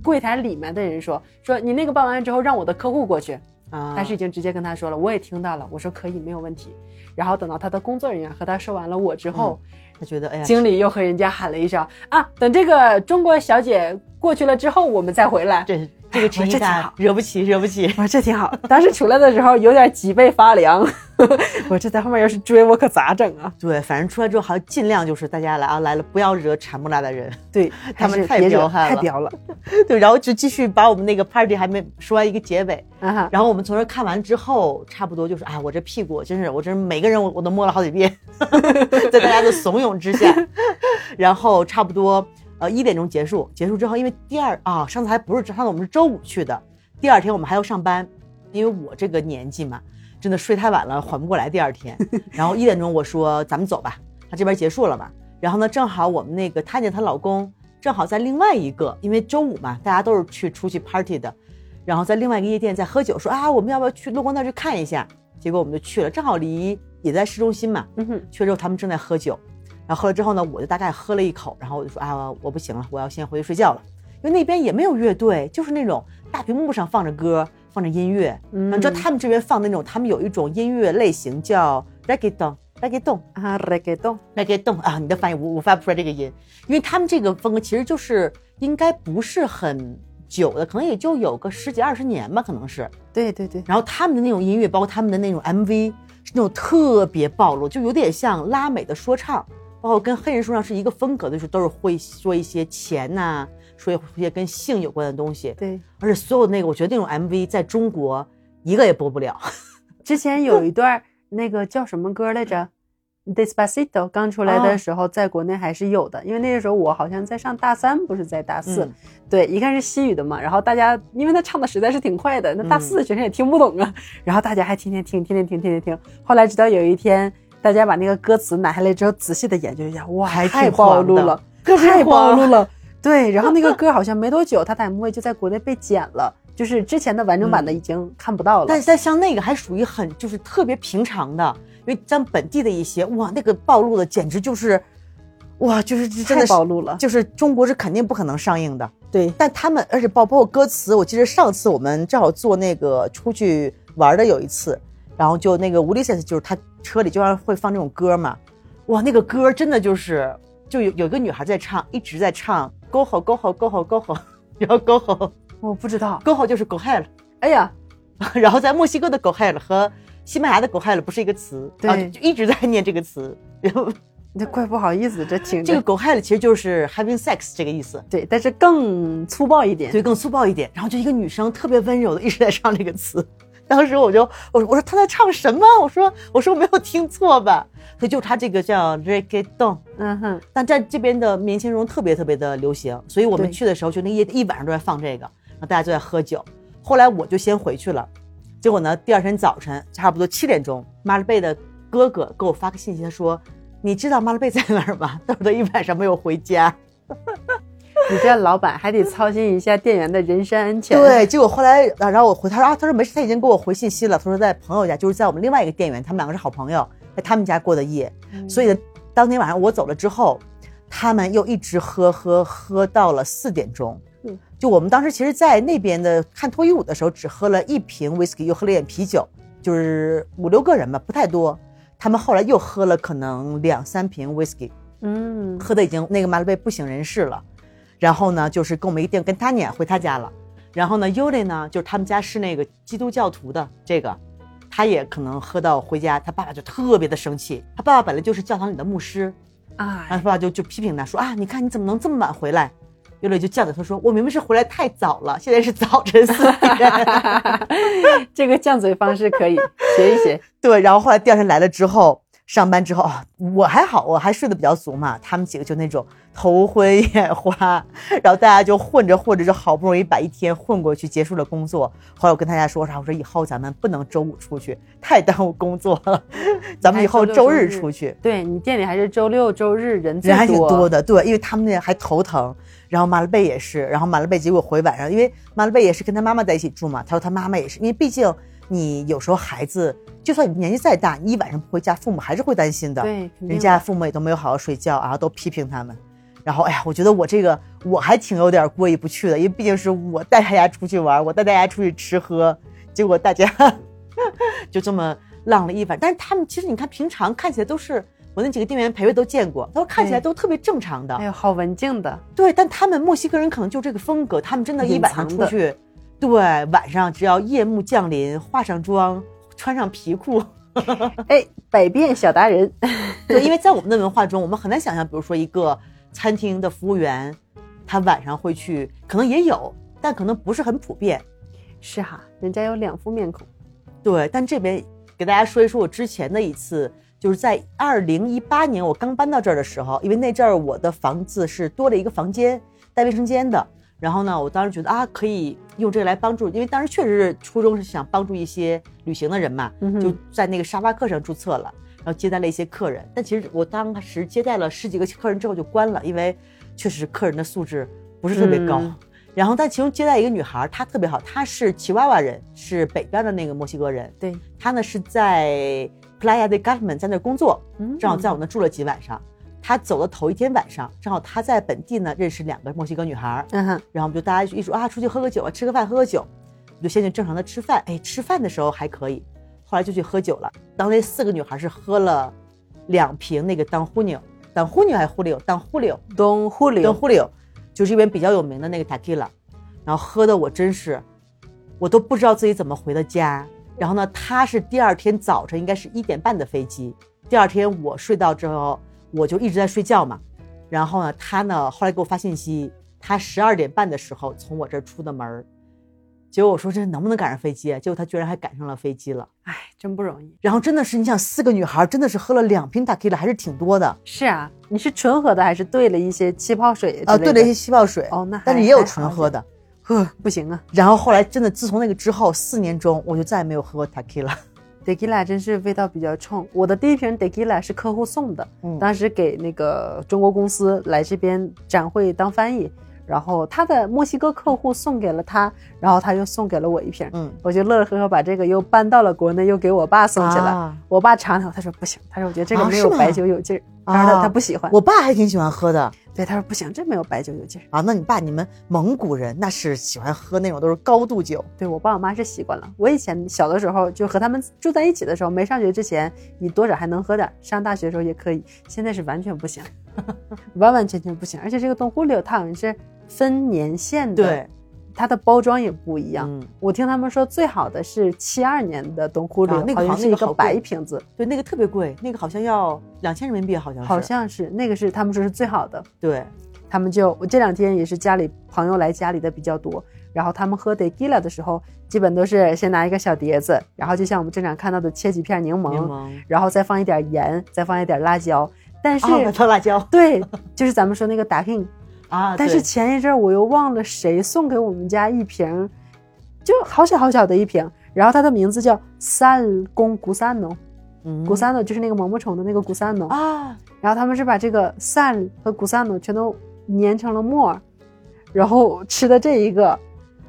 柜台里面的人说说你那个办完之后让我的客户过去，啊，但是已经直接跟他说了，我也听到了，我说可以没有问题。然后等到他的工作人员和他说完了我之后，他觉得哎呀，经理又和人家喊了一声啊，等这个中国小姐过去了之后，我们再回来。这这个陈一大这挺好惹不起，惹不起。我说这挺好，当时出来的时候有点脊背发凉，我这在后面要是追我可咋整啊？对，反正出来之后好像尽量就是大家来啊来了，不要惹产木拉的人。对 他们太彪悍了太彪了。对，然后就继续把我们那个 party 还没说完一个结尾，啊，然后我们从这看完之后，差不多就是啊，我这屁股真是，我真是每个人我我都摸了好几遍，在大家的怂恿之下，然后差不多呃一点钟结束，结束之后，因为第二啊上次还不是上次我们是周五去的，第二天我们还要上班，因为我这个年纪嘛，真的睡太晚了，缓不过来第二天，然后一点钟我说咱们走吧，他这边结束了嘛，然后呢正好我们那个她姐她老公正好在另外一个，因为周五嘛，大家都是去出去 party 的。然后在另外一个夜店在喝酒，说啊，我们要不要去路光那儿去看一下？结果我们就去了，正好离也在市中心嘛。嗯哼，去了之后他们正在喝酒，然后喝了之后呢，我就大概喝了一口，然后我就说啊，我不行了，我要先回去睡觉了，因为那边也没有乐队，就是那种大屏幕上放着歌，放着音乐。嗯你知道他们这边放那种，他们有一种音乐类型叫 reggaeton，reggaeton。啊 reggaeton，reggaeton 啊，你的翻译我我发不出来这个音，因为他们这个风格其实就是应该不是很久的，可能也就有个十几二十年吧，可能是。对对对，然后他们的那种音乐，包括他们的那种 MV，是那种特别暴露，就有点像拉美的说唱，包括跟黑人说上是一个风格的，就是都是会说一些钱呐、说一些跟性有关的东西。对，而且所有的那个，我觉得那种 MV 在中国一个也播不了。之前有一段那个叫什么歌来着？Despacito 刚出来的时候，在国内还是有的，因为那个时候我好像在上大三，不是在大四。嗯对，一看是西语的嘛，然后大家因为他唱的实在是挺快的，那大四的学生也听不懂啊，然后大家还天天听，天天听，天天听。后来直到有一天，大家把那个歌词拿下来之后，仔细的研究一下，哇，还太暴露了，太暴露了。对，然后那个歌好像没多久，他的 MV 就在国内被剪了，就是之前的完整版的已经看不到了。但但像那个还属于很就是特别平常的，因为像本地的一些哇，那个暴露的简直就是，哇，就是真的是暴露了。就是中国是肯定不可能上映的。对，但他们而且包包括歌词，我记得上次我们正好做那个出去玩的有一次，然后就那个 Ulysses 就是他车里经常会放这种歌嘛，哇，那个歌真的就是就有有一个女孩在唱，一直在唱 Go ho Go ho Go ho Go ho，然后 Go ho 我不知道。Go ho 就是 Go hell，哎呀，然后在墨西哥的 Go hell 和西班牙的 Go hell 不是一个词，对就一直在念这个词，然后那怪不好意思，这挺这个 Go hell 其实就是 having sex 这个意思。对，但是更粗暴一点。对，更粗暴一点。然后就一个女生特别温柔的一直在唱这个词，当时我就我我说他在唱什么？我说我说我没有听错吧？所以就他这个叫 reggaeton，嗯哼，但在这边的年轻人特别特别的流行，所以我们去的时候就那一一晚上都在放这个，然后大家都在喝酒。后来我就先回去了，结果呢，第二天早晨差不多七点钟，马勒贝的哥哥给我发个信息，他说：“你知道马勒贝在哪儿吗？他说他一晚上没有回家。” 你这老板还得操心一下店员的人身安全。，对，结果后来，啊然后我回他说啊，他说没事，他已经给我回信息了。他说在朋友家，就是在我们另外一个店员，他们两个是好朋友，在他们家过的夜。所以呢，当天晚上我走了之后，他们又一直喝喝喝到了四点钟。嗯，就我们当时其实，在那边的看脱衣舞的时候，只喝了一瓶 whisky，又喝了一点啤酒，就是五六个人吧，不太多。他们后来又喝了可能两三瓶 whisky，嗯，喝的已经那个马勒贝不省人事了。然后呢，就是跟我们一定跟他撵回他家了。然后呢，尤里呢，就是他们家是那个基督教徒的这个，他也可能喝到回家，他爸爸就特别的生气。他爸爸本来就是教堂里的牧师，然后哎他，爸爸就就批评他说啊，你看你怎么能这么晚回来？尤里就犟着他说，我明明是回来太早了，现在是早晨四点。这个犟嘴方式可以学一学。对，然后后来第二天来了之后，上班之后啊，我还好，我还睡得比较足嘛。他们几个就那种头昏眼花，然后大家就混着混着，就好不容易把一天混过去，结束了工作。后来我跟大家说啥，我说以后咱们不能周五出去，太耽误工作了，咱们以后周日出去。对你店里还是周六周日人人还挺多多的，对，因为他们那还头疼，然后马勒贝也是，然后马勒贝结果回晚上，因为马勒贝也是跟他妈妈在一起住嘛，他说他妈妈也是，因为毕竟你有时候孩子就算你年纪再大，你一晚上不回家，父母还是会担心的，对，人家父母也都没有好好睡觉，然后都批评他们，然后哎呀，我觉得我这个我还挺有点过意不去的，因为毕竟是我带大家出去玩，我带大家出去吃喝，结果大家 就这么浪了一晚。但是他们其实你看平常看起来都是我那几个店员培培都见过，他说看起来都特别正常的，哎呦，好文静的，对，但他们墨西哥人可能就这个风格，他们真的，一晚上出去，对，晚上只要夜幕降临，化上妆，穿上皮裤，哎，百变小达人，对，因为在我们的文化中，我们很难想象，比如说一个餐厅的服务员，他晚上会去，可能也有，但可能不是很普遍。是哈，人家有两副面孔，对，但这边给大家说一说我之前的一次，就是在二零一八年我刚搬到这儿的时候，因为那阵儿我的房子是多了一个房间带卫生间的，然后呢，我当时觉得啊，可以用这个来帮助，因为当时确实是初衷是想帮助一些旅行的人嘛，嗯就在那个沙发客上注册了，然后接待了一些客人，但其实我当时接待了十几个客人之后就关了，因为确实客人的素质不是特别高。嗯然后，但其中接待一个女孩，她特别好，她是奇娃娃人，是北边的那个墨西哥人。对，她呢是在 Playa de Carmen 在那工作，嗯正好在我那住了几晚上。她走的头一天晚上，正好他在本地呢认识两个墨西哥女孩，嗯哼，然后我们就大家一说啊，出去喝个酒啊，吃个饭喝个酒，我就先去正常的吃饭。哎，吃饭的时候还可以，后来就去喝酒了。当那四个女孩是喝了两瓶那个当呼牛，当呼牛还是呼溜？当呼溜，东呼跟溜，呼溜，就是这边比较有名的那个 tequila，然后喝的我真是，我都不知道自己怎么回的家。然后呢，他是第二天早晨应该是一点半的飞机，第二天我睡到之后，我就一直在睡觉嘛。然后呢，他呢后来给我发信息，他十二点半的时候从我这儿出的门儿结果我说这能不能赶上飞机啊？结果他居然还赶上了飞机了。哎，真不容易。然后真的是，你想四个女孩真的是喝了两瓶 tequila，还是挺多的。是啊，你是纯喝的还是兑了一些气泡水啊，兑了一些气泡水，哦，那但是也有纯喝的。呵，不行啊然后后来真的，自从那个之后，四年中我就再也没有喝过 tequila。，tequila 真是味道比较冲。我的第一瓶 tequila 是客户送的，嗯当时给那个中国公司来这边展会当翻译，然后他的墨西哥客户送给了他，然后他又送给了我一瓶，嗯，我就乐乐呵呵把这个又搬到了国内，又给我爸送去了。啊我爸尝了，他说不行，他说我觉得这个没有白酒有劲儿，他说他啊他不喜欢，我爸还挺喜欢喝的对他说不行，这没有白酒有劲儿。啊。那你爸，你们蒙古人那是喜欢喝那种都是高度酒，对我爸我妈是习惯了。我以前小的时候就和他们住在一起的时候，没上学之前，你多少还能喝点儿，上大学的时候也可以。现在是完全不行，完完全全不行。而且这个东湖柳它好像是分年限的，对，它的包装也不一样。嗯，我听他们说最好的是七二年的东湖柳，啊那个好像是一个白瓶子，对，那个特别贵，那个好像要两千人民币，好像是。好像是那个是他们说是最好的。对，他们就我这两天也是家里朋友来家里的比较多，然后他们喝 tequila 的时候，基本都是先拿一个小碟子，然后就像我们正常看到的切几片柠檬，柠檬然后再放一点盐，再放一点辣椒。但是、辣椒对，就是咱们说那个打 king，啊，但是前一阵儿我又忘了谁送给我们家一瓶，就好小好小的一瓶，然后它的名字叫 Sal con gusano，嗯。gusano 就是那个毛毛虫的那个 gusano，、啊，然后他们是把这个 San 和 gusano 全都粘成了沫儿，然后吃的这一个，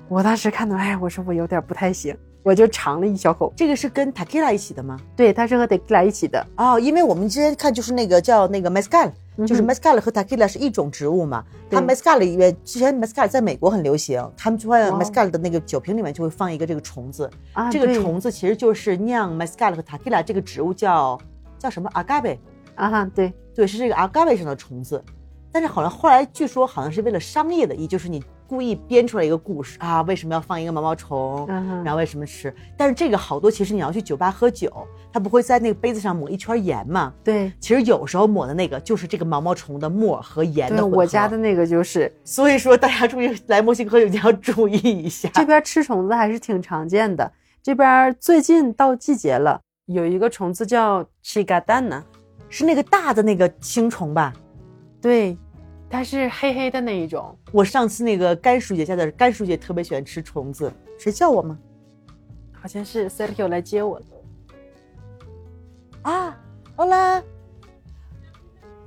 我当时看到，哎，我说我有点不太行，我就尝了一小口。这个是跟 tequila 一起的吗？对，它是和 tequila 一起的，哦，因为我们之前看就是那个叫那个 mezcal 就是 m mescal 和 tequila 是一种植物嘛。它 mescal 里面之前 mescal 在美国很流行，他们就会 mescal 的那个酒瓶里面就会放一个这个虫子，啊，这个虫子其实就是酿 mescal 和 tequila 这个植物叫叫什么？agave，啊哈，对，对，是这个 agave 上的虫子。但是好像后来据说好像是为了商业的意，就是你故意编出来一个故事啊，为什么要放一个毛毛虫，然后为什么吃？但是这个好多其实你要去酒吧喝酒，他不会在那个杯子上抹一圈盐嘛？对。其实有时候抹的那个就是这个毛毛虫的沫和盐的对，混合我家的，那个就是所以说大家注意来墨西哥一定要注意一下。这边吃虫子还是挺常见的。这边最近到季节了，有一个虫子叫 c h i g a d a n a 是那个大的那个青虫吧？对，它是黑黑的那一种。我上次那个甘叔姐家的甘叔姐特别喜欢吃虫子，谁叫我吗？好像是 Sergio 来接我了。啊，Hola。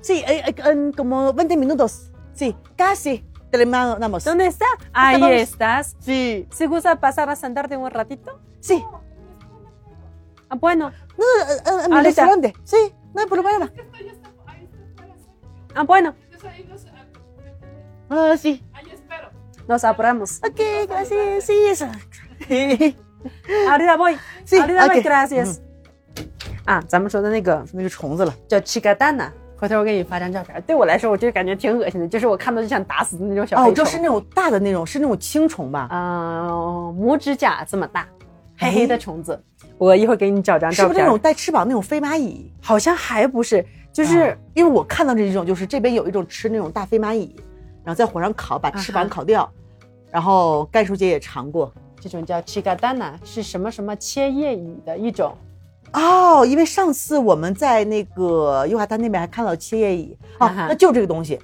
Sí, eh, eh, en como 20 minutos. Sí, casi terminamos. ¿Dónde está? Ahí estás. Sí, ¿Se gusta pasar a sentarte un ratito? sí. Ah, bueno. No, eh, eh, en mi Ahorita. restaurante. Sí, no hay problema. Ah, bueno. Entonces ahí, los, Ah, sí. ahí espero. Nos apuramos. Ok, gracias. Sí, eso. Ahorita voy. Sí, Ahorita voy. ok. Gracias. 啊，咱们说的那个那个虫子了。叫 chigatana，回头我给你发张照片。对我来说，我就感觉挺恶心的，就是我看到就想打死的那种小哦，黑虫。就是那种大的那种，是那种青虫吧？嗯、拇指甲这么大，黑黑的虫子。我一会儿给你找张照片。是不是那种带翅膀那种飞蚂蚁？好像还不是，就是、啊因为我看到这一种，就是这边有一种吃那种大飞蚂蚁，然后在火上烤，把翅膀烤掉。然后甘叔姐也尝过。这种叫 chigadana，是什么什么切叶蚁的一种。哦，因为上次我们在那个优华丹那边还看到切叶蚁，哦，啊那就这个东西，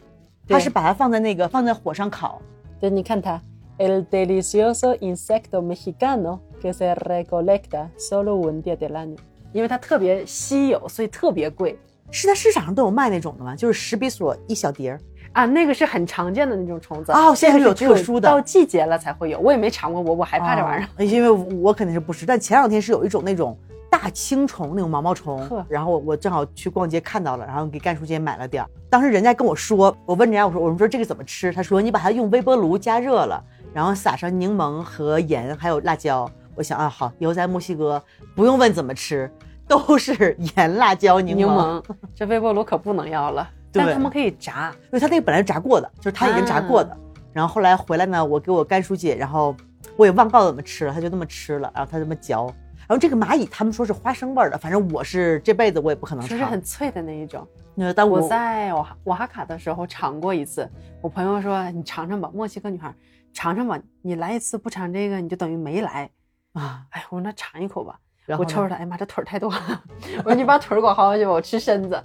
它是把它放在那个放在火上烤。对，你看它，el delicioso insecto mexicano que se recolecta solo un día del año，因为它特别稀有，所以特别贵是在市场上都有卖那种的吗？就是十比索一小碟儿。啊。那个是很常见的那种虫子哦现在是有特殊的到季节了才会有。我也没尝过，我我害怕这玩意儿。儿，因为我肯定是不吃。但前两天是有一种那种大青虫，那种毛毛虫，然后我我正好去逛街看到了，然后给甘叔姐买了点儿。当时人家跟我说，我问人家我说我们说这个怎么吃？他说你把它用微波炉加热了，然后撒上柠檬和盐还有辣椒。我想啊好，以后在墨西哥不用问怎么吃，都是盐、辣椒、柠檬。柠檬，这微波炉可不能要了。对但他们可以炸，因为他那个本来是炸过的，就是他已经炸过的。啊然后后来回来呢，我给我干叔姐，然后我也忘告诉怎么吃了，他就那么吃了，然后他这么嚼。然后这个蚂蚁他们说是花生味儿的，反正我是这辈子我也不可能说是尝。很脆的那一种。那但我我在瓦哈瓦哈卡的时候尝过一次，我朋友说你尝尝吧，墨西哥女孩尝尝吧，你来一次不尝这个你就等于没来。啊，哎，我说那尝一口吧，然后我抽出来，哎呀妈，这腿儿太多了。我说你把腿儿给我薅下去吧，我吃身子。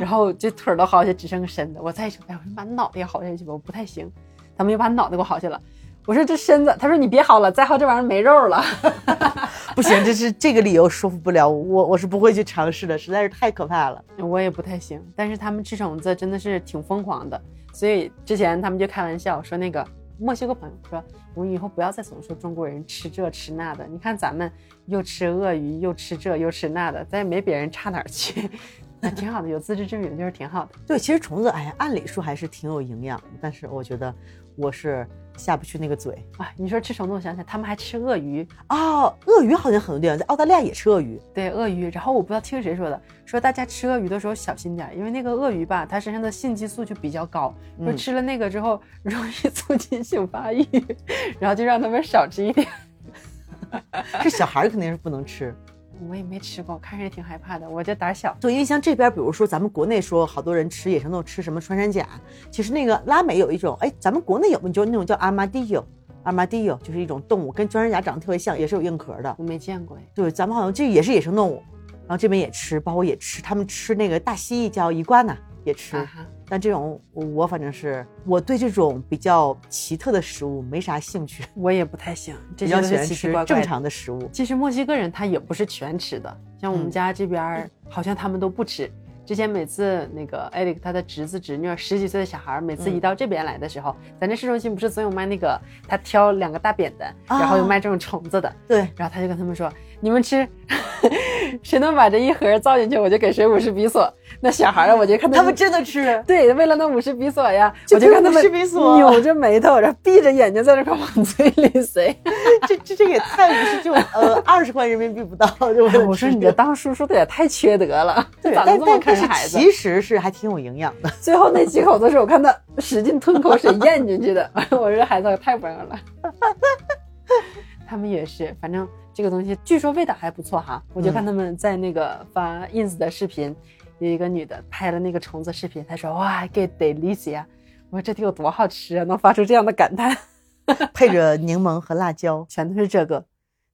然后这腿儿都薅下去，只剩个身子。我再一瞅，哎，我说你把脑袋也薅下去吧，我不太行。他们又把脑袋给我薅下了。我说这身子，他说你别薅了，再薅这玩意儿没肉了。不行，这是这个理由说服不了我，我是不会去尝试的，实在是太可怕了。我也不太行，但是他们吃虫子真的是挺疯狂的，所以之前他们就开玩笑说那个墨西哥朋友说，我们以后不要再总说中国人吃这吃那的，你看咱们又吃鳄鱼，又吃这又吃那的，咱也没别人差哪儿去，那挺好的，有自知之明就是挺好的。对，其实虫子，哎呀，按理说还是挺有营养的，但是我觉得我是下不去那个嘴。啊，你说吃虫子，我想起来他们还吃鳄鱼，哦，鳄鱼好像很多地方在澳大利亚也吃鳄鱼。对鳄鱼，然后我不知道听谁说的，说大家吃鳄鱼的时候小心点，因为那个鳄鱼吧，它身上的性激素就比较高，说嗯吃了那个之后容易促进性发育，然后就让他们少吃一点。这小孩儿肯定是不能吃。我也没吃过，看着也挺害怕的，我这胆儿小。对，因为像这边，比如说咱们国内说好多人吃野生动物吃什么穿山甲，其实那个拉美有一种，哎，咱们国内有没有就是那种叫阿玛迪尤，阿玛迪尤就是一种动物，跟穿山甲长得特别像，也是有硬壳的。我没见过哎，对，咱们好像这也是野生动物，然后这边也吃，包括也吃，他们吃那个大蜥蜴叫伊瓜纳也吃，但这种我我反正是我对这种比较奇特的食物没啥兴趣，我也不太行，这比些都是奇较喜欢吃奇怪怪。正常的食物。其实墨西哥人他也不是全吃的，像我们嗯家这边儿好像他们都不吃。之前每次那个艾利克他的侄子侄女十几岁的小孩儿，每次嗯一到这边来的时候，咱这市中心不是总有卖那个他挑两个大扁担，啊然后有卖这种虫子的，对，然后他就跟他们说，你们吃，谁能把这一盒造进去，我就给谁五十比索。那小孩儿，我就看他们真的吃，对，为了那五十比索呀，就我就看他们50比索扭着眉头，然后闭着眼睛在那块往嘴里塞。这这这也太不是就呃二十块人民币不到，就为了我说你这当叔叔的也太缺德了，对，咋能这么但但但是看孩子？其实是还挺有营养的。最后那几口子是我看他使劲吞口水咽进去的。我说这孩子太棒了。他们也是，反正这个东西据说味道还不错哈。我就看他们在那个发 ins 的视频，有一个女的拍了那个虫子视频，她说哇，get delicia。我说这得有多好吃啊，能发出这样的感叹。配着柠檬和辣椒，全都是这个。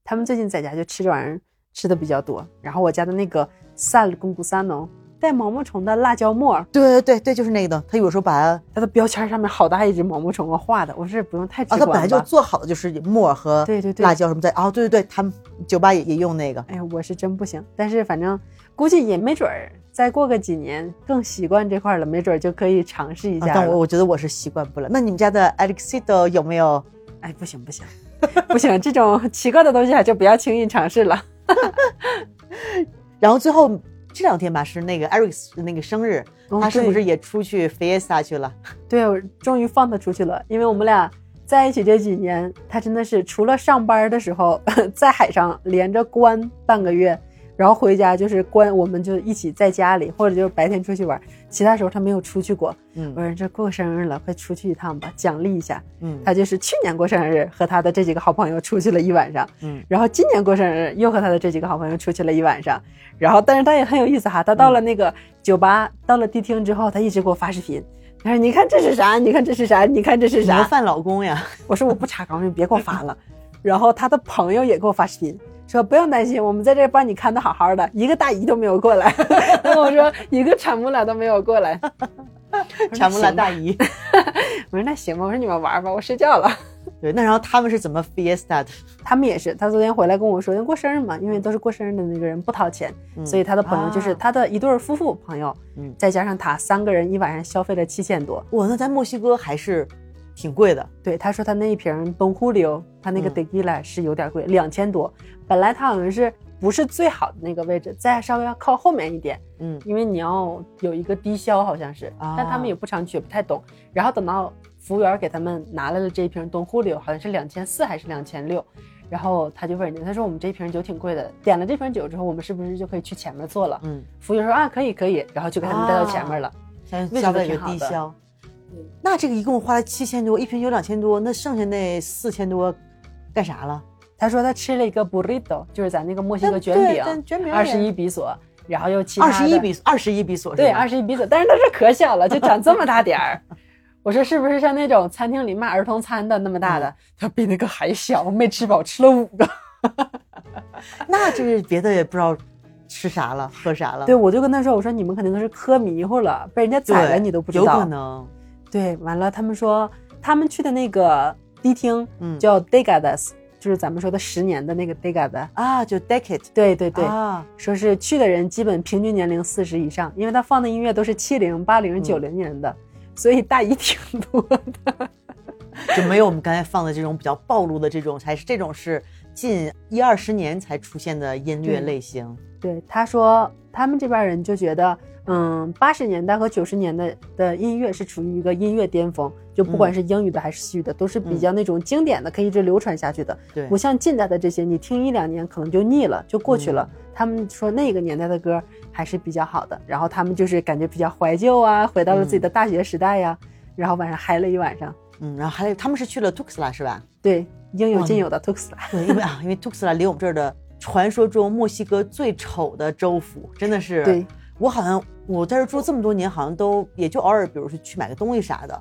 他们最近在家就吃这玩意儿吃的比较多。然后我家的那个 g u s a n o 带毛毛虫的辣椒末，对对对对，就是那个的。他有时候把它它的标签上面好大一只毛毛虫啊画的，我是不用太直啊，观吧？他本来就做好的就是沫和对对对辣椒什么在哦，对对对，他们酒吧也也用那个。哎呀，我是真不行。但是反正估计也没准儿，再过个几年更习惯这块儿了，没准儿就可以尝试一下。啊但我我觉得我是习惯不了。那你们家的 Alexido 有没有？哎，不行不行不行，这种奇怪的东西还就不要轻易尝试了。然后最后这两天吧是那个 Eric 那个生日，哦他是不是也出去 Fiesta 去了？对，我终于放他出去了，因为我们俩在一起这几年，他真的是除了上班的时候 在海上连着关半个月，然后回家就是关，我们就一起在家里，或者就是白天出去玩，其他时候他没有出去过。嗯我说这过生日了，快出去一趟吧，奖励一下。嗯他就是去年过生日和他的这几个好朋友出去了一晚上，嗯然后今年过生日又和他的这几个好朋友出去了一晚上，然后但是他也很有意思哈，他到了那个酒吧，到了迪厅之后，他一直给我发视频，他说你看这是啥？你看这是啥？你看这是啥？模范老公呀！我说我不查岗，你别给我发了。然后他的朋友也给我发视频，说不用担心，我们在这帮你看的好好的，一个大姨都没有过来。然后我说一个产木兰都没有过来。产木兰大姨。我说那行吧，我说你们玩吧，我睡觉了。对，那然后他们是怎么 Fiesta 的？他们也是，他昨天回来跟我说，因为过生日嘛，因为都是过生日的那个人不掏钱，所以他的朋友就是啊他的一对夫妇朋友，嗯再加上他三个人一晚上消费了七千多。哇，那在墨西哥还是挺贵的。对，他说他那一瓶东忽溜，他那个嗯 tequila 是有点贵，两千多。本来他好像是不是最好的那个位置，再稍微要靠后面一点，嗯，因为你要有一个低消，好像是，啊但他们也不常去，也不太懂。然后等到服务员给他们拿来了这一瓶东忽溜，好像是两千四还是两千六，然后他就问人家，他说我们这瓶酒挺贵的，点了这瓶酒之后，我们是不是就可以去前面坐了？嗯，服务员说啊，可以可以，然后就给他们带到前面了。先位置消费挺好的低消。那这个一共花了七千多，一瓶酒两千多，那剩下那四千多干啥了？他说他吃了一个 burrito，就是咱那个墨西哥卷饼，卷饼二十一比索，然后又其他二十一比二十一比索对吧二十一比索，但是它是可小了，就长这么大点儿。我说是不是像那种餐厅里卖儿童餐的那么大的？他比那个还小，没吃饱，吃了五个。那这是别的也不知道吃啥了，喝啥了。对，我就跟他说，我说你们肯定都是喝迷糊了，被人家宰了，你都不知道。有可能。对，完了他们说他们去的那个迪厅嗯叫 Degadas，、就是咱们说的十年的那个 Degadas。啊，就 decade。对对对，啊，说是去的人基本平均年龄四十以上，因为他放的音乐都是七零、八零、九零年的，所以大姨挺多的。就没有我们刚才放的这种比较暴露的这种，才是这种是近一二十年才出现的音乐类型。对，他说他们这边人就觉得，嗯，八十年代和九十年代的音乐是处于一个音乐巅峰，就不管是英语的还是西语的，都是比较那种经典的，可以一直流传下去的。对不像近代的这些，你听一两年可能就腻了，就过去了。他们说那个年代的歌还是比较好的，然后他们就是感觉比较怀旧啊，回到了自己的大学时代呀、然后晚上嗨了一晚上。嗯，然后还有他们是去了 Tuxtla 是吧？对，应有尽有的 Tuxtla。对，因为啊，因为 Tuxtla 离我们这儿的传说中墨西哥最丑的州府，真的是。对，我好像我在这住这么多年，好像都也就偶尔，比如说去买个东西啥的，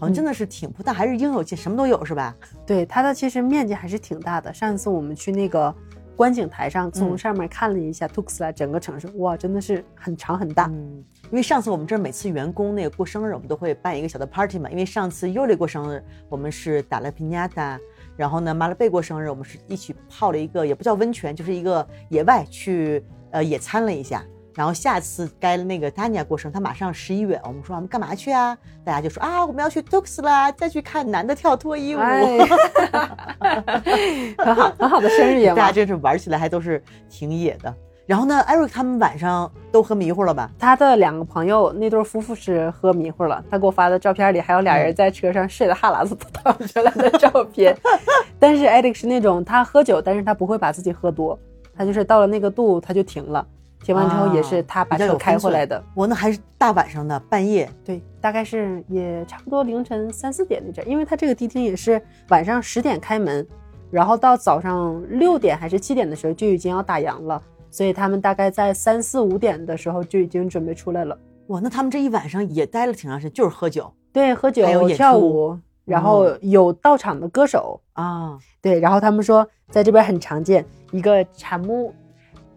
好像真的。是挺不，但还是应有尽，什么都有是吧？对，它的其实面积还是挺大的。上一次我们去那个观景台上，从嗯上面看了一下 Tuxtla 整个城市，哇，真的是很长很大。嗯，因为上次我们这儿每次员工那个过生日，我们都会办一个小的 party 嘛。因为上次尤里过生日，我们是打了 piñata，然后呢，马拉贝过生日，我们是一起泡了一个也不叫温泉，就是一个野外去呃野餐了一下。然后下次该那个 Tanya 过生，他马上十一月，我们说我们干嘛去啊？大家就说啊，我们要去 Tux 啦，再去看男的跳脱衣舞。哎，很好很好的生日愿望。大家真是玩起来还都是挺野的。然后呢，Eric 他们晚上都喝迷糊了吧？他的两个朋友那对夫妇是喝迷糊了，他给我发的照片里还有俩人在车上睡得哈喇子都淌出来的照片。但是 Eric 是那种他喝酒，但是他不会把自己喝多，他就是到了那个度他就停了，停完之后也是他把车比较有分寸开回来的。我那还是大晚上的半夜，对，大概是也差不多凌晨三四点那阵儿，因为他这个迪厅也是晚上十点开门，然后到早上六点还是七点的时候就已经要打烊了，所以他们大概在三四五点的时候就已经准备出来了。哇，那他们这一晚上也待了挺长时间，就是喝酒对，喝酒还有跳舞，然后有到场的歌手，啊。对，然后他们说在这边很常见一个产木，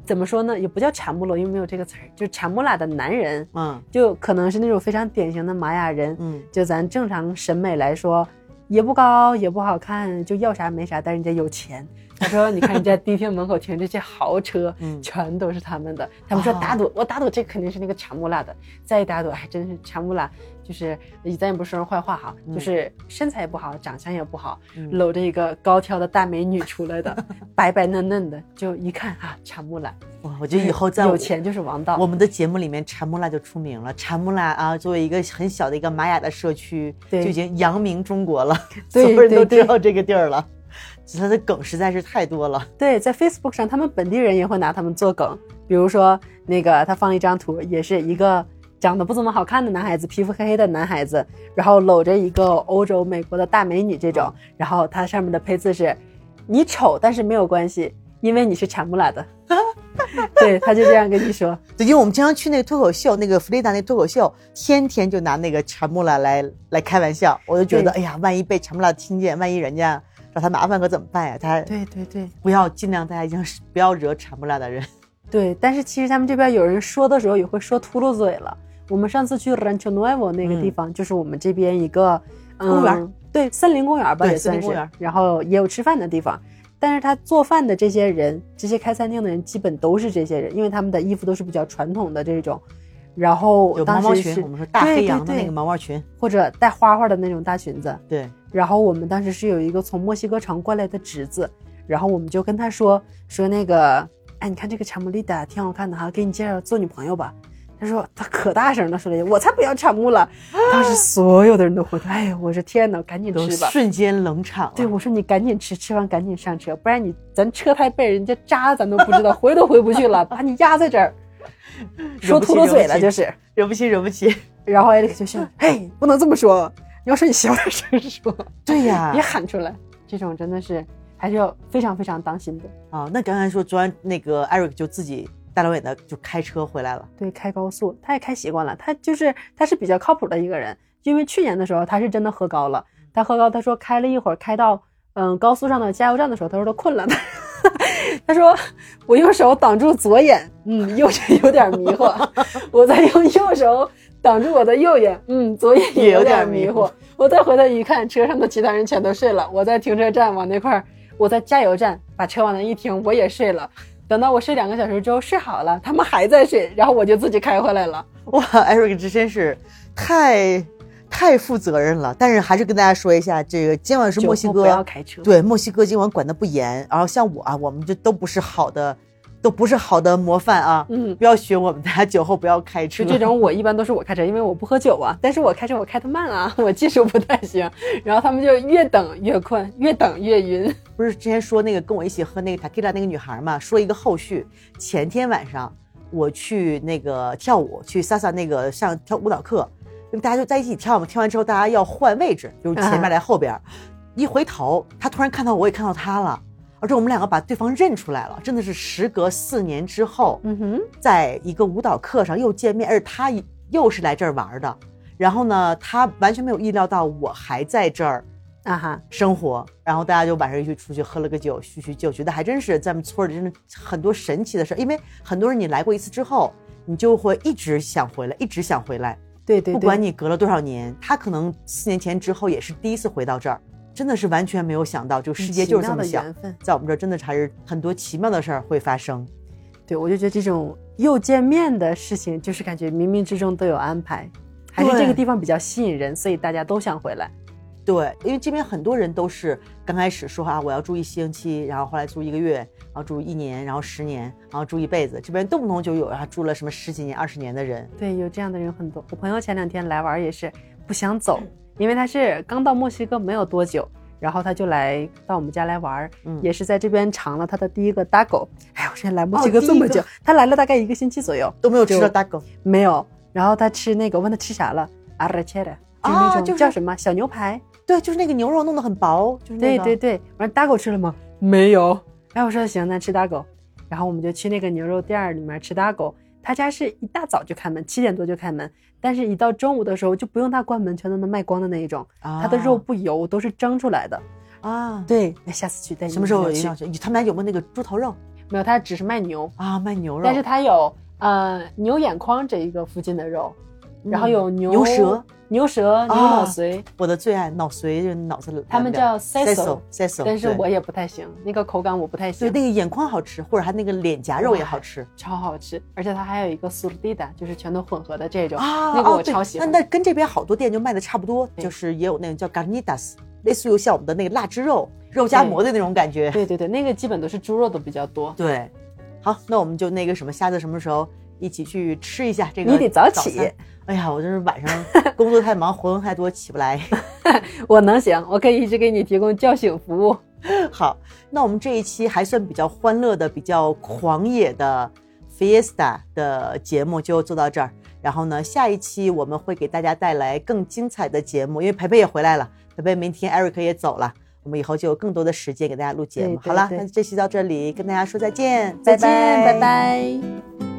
怎么说呢？也不叫产木罗，因为没有这个词儿，就是产木拉的男人，嗯就可能是那种非常典型的玛雅人，嗯，就咱正常审美来说，也不高也不好看，就要啥没啥，但人家有钱。他说：“你看人家迪厅门口停这些豪车，嗯全都是他们的。”他们说哦打赌，我打赌这肯定是那个查木拉的。再一打赌，还真是查木拉，就是咱也不说人坏话哈，嗯就是身材也不好，长相也不好，嗯搂着一个高挑的大美女出来的，白白嫩嫩的，就一看啊，查木拉，哇，我觉得以后在有钱就是王道。我们的节目里面，查木拉就出名了。查木拉啊，作为一个很小的一个玛雅的社区，就对已经扬名中国了，对所有人都知道这个地儿了。他的梗实在是太多了。对，在 Facebook 上，他们本地人也会拿他们做梗，比如说那个他放了一张图，也是一个长得不怎么好看的男孩子，皮肤黑黑的男孩子，然后搂着一个欧洲、美国的大美女这种，然后他上面的配字是：你丑，但是没有关系，因为你是产木拉的。对，他就这样跟你说。对，因为我们经常去那个脱口秀，那个弗雷达那脱口秀，天天就拿那个查木拉来来开玩笑，我就觉得，哎呀，万一被查木拉听见，万一人家找他麻烦可怎么办呀？他对对对不要尽量大家一定是不要惹查木拉的人。对，但是其实他们这边有人说的时候也会说秃噜嘴了。我们上次去 Rancho Nuevo 那个地方，就是我们这边一个、嗯、公园对，森林公园吧也算是。然后也有吃饭的地方。但是他做饭的这些人，这些开餐厅的人，基本都是这些人，因为他们的衣服都是比较传统的这种，然后有毛毛裙，我们说大对黑羊的那个毛毛裙，或者带花花的那种大裙子，对，然后我们当时是有一个从墨西哥城过来的侄子，然后我们就跟他说说那个，哎，你看这个查姆丽达挺好看的哈，给你介绍做女朋友吧。他说他可大声了说了一句，我才不要产物了。当时所有的人都回头，哎呀，我说天哪，赶紧都吃吧。瞬间冷场了。对，我说你赶紧吃，吃完赶紧上车，不然你咱车胎被人家扎，咱都不知道，回都回不去了，把你压在这儿，说秃噜嘴了就是。惹不起，惹不起。然后艾利克就笑，嘿，不能这么说，你要说你小点声说。对呀别，喊出来，这种真的是还是要非常非常当心的。啊，那刚才说昨晚那个 Eric 就自己大老远的就开车回来了。对，开高速他也开习惯了，他就是他是比较靠谱的一个人。因为去年的时候他是真的喝高了，他喝高，他说开了一会儿，开到嗯高速上的加油站的时候，他说他困了，他说我用手挡住左眼，嗯，右眼有点迷惑，我再用右手挡住我的右眼，嗯，左眼也有有点迷糊点迷糊。我再回头一看，车上的其他人全都睡了。我在停车站往那块儿，我在加油站把车往那一停，我也睡了。等到我睡两个小时之后睡好了，他们还在睡，然后我就自己开回来了。哇，Eric 这真是太太负责任了。但是还是跟大家说一下，这个今晚是墨西哥，不要开车。对墨西哥今晚管的不严。然后像我啊，我们就都不是好的，都不是好的模范啊。嗯，不要学我们，大家酒后不要开车。就这种，我一般都是我开车，因为我不喝酒啊。但是我开车我开的慢啊，我技术不太行。然后他们就越等越困，越等越晕。不是之前说那个跟我一起喝那个 tequila 那个女孩嘛，说一个后续。前天晚上我去那个跳舞，去 Sasa 那个上跳舞蹈课，因为大家就在一起跳嘛，跳完之后大家要换位置，就是前面来后边。一回头，他突然看到我，也看到他了，而且我们两个把对方认出来了，真的是时隔四年之后，嗯哼，在一个舞蹈课上又见面，而且他又是来这儿玩的。然后呢，他完全没有意料到我还在这儿啊哈，生活，然后大家就晚上一起出去喝了个酒，叙叙旧，觉得还真是咱们村里真的很多神奇的事儿。因为很多人你来过一次之后，你就会一直想回来，一直想回来，对对对，不管你隔了多少年，他可能四年前之后也是第一次回到这儿，真的是完全没有想到，这个世界就是这么小。在我们这儿真的是还是很多奇妙的事儿会发生。对，我就觉得这种又见面的事情，就是感觉冥冥之中都有安排，还是这个地方比较吸引人，所以大家都想回来。对，因为这边很多人都是刚开始说啊，我要住一星期，然后后来住一个月，然后住一年，然后十年，然后住一辈子。这边动不动就有啊住了什么十几年、二十年的人。对，有这样的人很多。我朋友前两天来玩也是不想走，因为他是刚到墨西哥没有多久，然后他就来到我们家来玩，嗯也是在这边尝了他的第一个 dago。哎，我之前来墨西哥这么久，他来了大概一个星期左右都没有吃就到大狗没有。然后他吃那个，我问他吃啥了，arrachera，就那种啊就是叫什么小牛排。对，就是那个牛肉弄得很薄，就是那个对对对，完大狗吃了吗？没有。然后我说行，那吃大狗。然后我们就去那个牛肉店儿里面吃大狗。他家是一大早就开门，七点多就开门，但是一到中午的时候就不用他关门，全都能卖光的那一种。他的肉不油，都是蒸出来的。啊，对，那下次去带你什么时候一起一定要去？他们家有没有那个猪头肉没有，他只是卖牛，啊？卖牛肉，但是他有呃牛眼眶这一个附近的肉，然后有牛、嗯牛舌、牛舌、牛脑髓，我的最爱脑髓，就是脑子他们叫 seso seso，对但是我也不太行，那个口感我不太行对行。那个眼眶好吃，或者它那个脸颊肉也好吃超好吃，而且它还有一个 surdida，就是全都混合的这种，啊。那个我超喜欢。那那跟这边好多店就卖的差不多，就是也有那种叫 garnitas，类似于像我们的那个腊汁肉，肉夹馍的那种感觉。对对对，那个基本都是猪肉的比较多。对，好，那我们就那个什么，下次什么时候一起去吃一下这个？你得早起。哎呀，我就是晚上 工作太忙，活动太多，起不来。我能行，我可以一直给你提供叫醒服务。好，那我们这一期还算比较欢乐的、比较狂野的 Fiesta 的节目就做到这儿。然后呢，下一期我们会给大家带来更精彩的节目，因为培培也回来了，培培明天 Eric 也走了，我们以后就有更多的时间给大家录节目。对对好了，那这期到这里，跟大家说再见，再见，拜拜拜